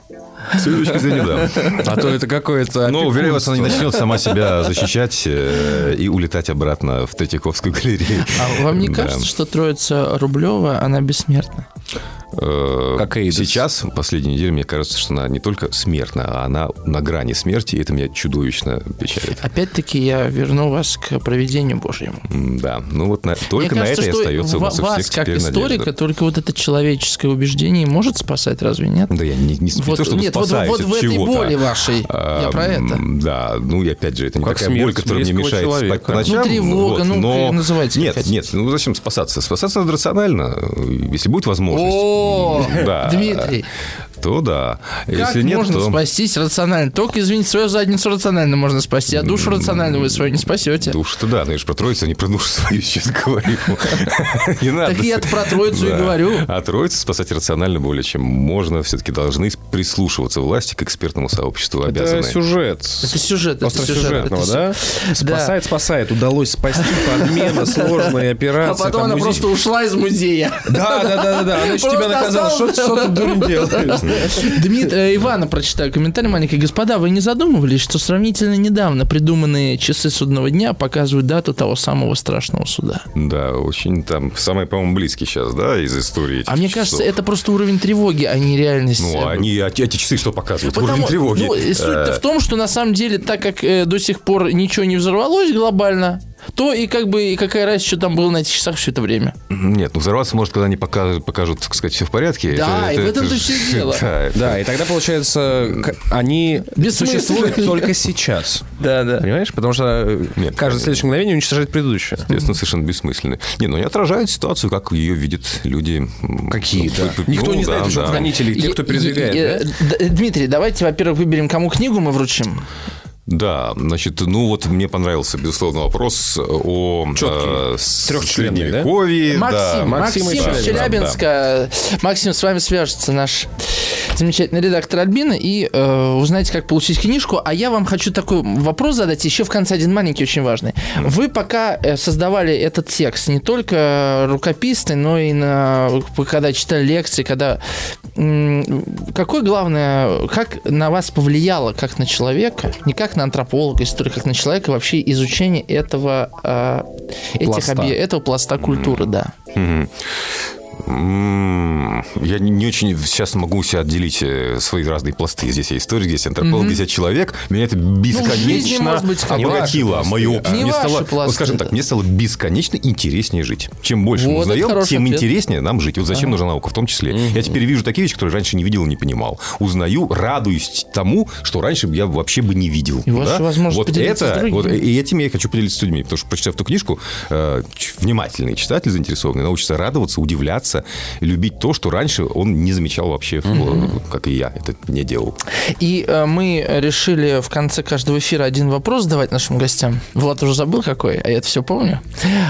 С точки зрения, да. А то это какое-то Но, уверяю вас, она не начнет сама себя защищать э, и улетать обратно в Третьяковскую галерею. А вам не Да. кажется, что Троица Рублева, она бессмертна? Э, Как Эйдес. Сейчас, в последние недели, мне кажется, что она не только смертна, а она на грани смерти, и это меня чудовищно печалит. Опять-таки я верну вас к проведению Божьему. Да, ну вот на- только Мне на кажется, это и что остается у нас у вас, всех как историка, надежда. только вот это человеческое убеждение может спасать, разве нет? Да я не, не, не Вот, то, чтобы нет, вот, вот от в этой боли вашей, я А, про это. Да, ну и опять же, это не Как такая смерть боль, которая мне мешает спать человека. по ночам. Ну, тревога, ну, но... называйте, Нет, хотите. нет, ну зачем спасаться? Спасаться надо рационально, если будет возможность. О, Дмитрий, То да. как Если нет, можно то... спастись рационально? Только, извините, свою задницу рационально можно спасти, а душу рационально вы свою не спасете. Душу-то да, но я же про троицу, а не про душу свою сейчас говорю. Не надо. Так я про троицу и Да. говорю. А троицу спасать рационально более чем можно. Все-таки должны прислушиваться власти к экспертному сообществу. Это Обязаны. сюжет. Это сюжет, это Остросюжетного, сюжет, да? это Спасает, спасает. Удалось спасти подмена, сложная А операция. потом там она просто ушла из музея. Да, да, да, да, да. Она еще тебя наказала. Что ты, дурень, делаешь? Дмитрий, э, Ивана прочитаю комментарий маленький. Господа, вы не задумывались, что сравнительно недавно придуманные часы судного дня показывают дату того самого страшного суда? Да, очень там самый, по-моему, близкий сейчас, да, из истории. А мне часов. кажется, это просто уровень тревоги, а не реальность. Ну, они, а эти часы что показывают? Потому- Уровень тревоги. ну, суть-то Э, в том, что на самом деле, так как э, до сих пор ничего не взорвалось глобально, то и как бы и какая разница, что там было на этих часах все это время. Нет, ну взорваться может, когда они покажут, покажут так сказать, все в порядке. Да, и в этом-то всё и дело. Да, это- Да, и тогда, получается, они Бессмысленно. существуют только сейчас. Да, да. Понимаешь? Потому что э, Нет, каждое следующее мгновение уничтожает предыдущее. Естественно, совершенно бессмысленны. Не, ну они отражают ситуацию, как ее видят люди. Какие, да. Ну, Никто не знает, что хранители, те, кто передвигает. э, Дмитрий, давайте, во-первых, выберем, кому книгу мы вручим. Да, значит, ну вот мне понравился, безусловно, вопрос о э, да? Максим, да. Максим, Максим из Челябинска. Максим, с вами свяжется наш замечательный редактор Альбина и э, узнаете, как получить книжку. А я вам хочу такой вопрос задать, еще в конце один маленький, очень важный. Вы пока э, создавали этот текст, не только рукописный, но и на, когда читали лекции, когда... Какое главное, как на вас повлияло, как на человека, не как на антрополога, историка, как на человека, вообще изучение этого, э, этих Пласта. объ- этого пласта культуры, да. Мгм. Я не- не очень сейчас могу себя отделить э, свои разные пласты. Здесь я историк, здесь антрополог, здесь я человек. Меня это Ну, жизни, бесконечно может быть, как обогатило. Мое. Не мне стало, пласты, вот скажем да. так, мне стало бесконечно интереснее жить. Чем больше мы Вот это узнаем, тем ответ. интереснее нам жить. Вот зачем нужна наука в том числе. Я теперь вижу такие вещи, которые раньше не видел и не понимал. Узнаю, радуюсь тому, что раньше я вообще бы не видел. И Да? вот это, вот, и этим я хочу поделиться с людьми, потому что, прочитав эту книжку, э, внимательный читатель заинтересованный научится радоваться, удивляться, любить то, что раньше он не замечал вообще, э, как и я это не делал. И э, мы решили в конце каждого эфира один вопрос задавать нашим гостям. Влад уже забыл какой, а я это все помню.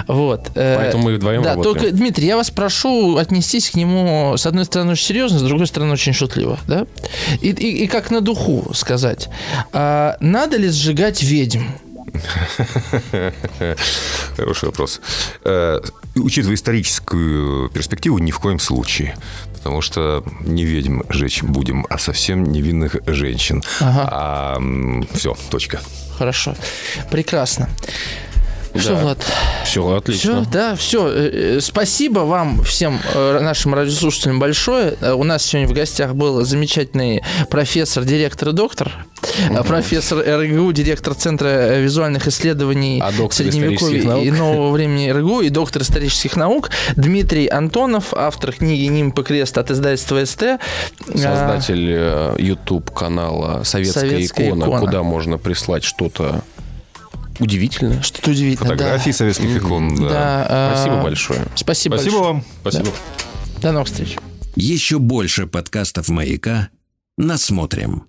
Вот. э, Поэтому мы вдвоем Да, работаем. только, Дмитрий, я вас прошу отнестись к нему, с одной стороны, очень серьезно, с другой стороны, очень шутливо. Да? И, и- и как на духу сказать. А, надо ли сжигать ведьм? Хороший вопрос. Э, Учитывая историческую перспективу, ни в коем случае. потому что не ведьм жечь будем, а совсем невинных женщин. Ага. А, все, точка. Хорошо. Прекрасно. Да. Что, Влад? Все, отлично. Все, да, все. Э, э, спасибо вам всем, э, нашим радиослушателям, большое. У нас сегодня в гостях был замечательный профессор, директор и доктор. Угу. Профессор РГУ, директор Центра визуальных исследований а Средневековья и нового времени РГУ и доктор исторических наук Дмитрий Антонов, автор книги «Нимб и крест» от издательства СТ. Создатель YouTube-канала «Советская, Советская икона», икона», куда можно прислать что-то удивительное. Что-то удивительное, Фотографии да. советских икон, да. да а... Спасибо большое. Спасибо Спасибо большое. вам. Спасибо. Да. До новых встреч. Еще больше подкастов «Маяка» насмотрим.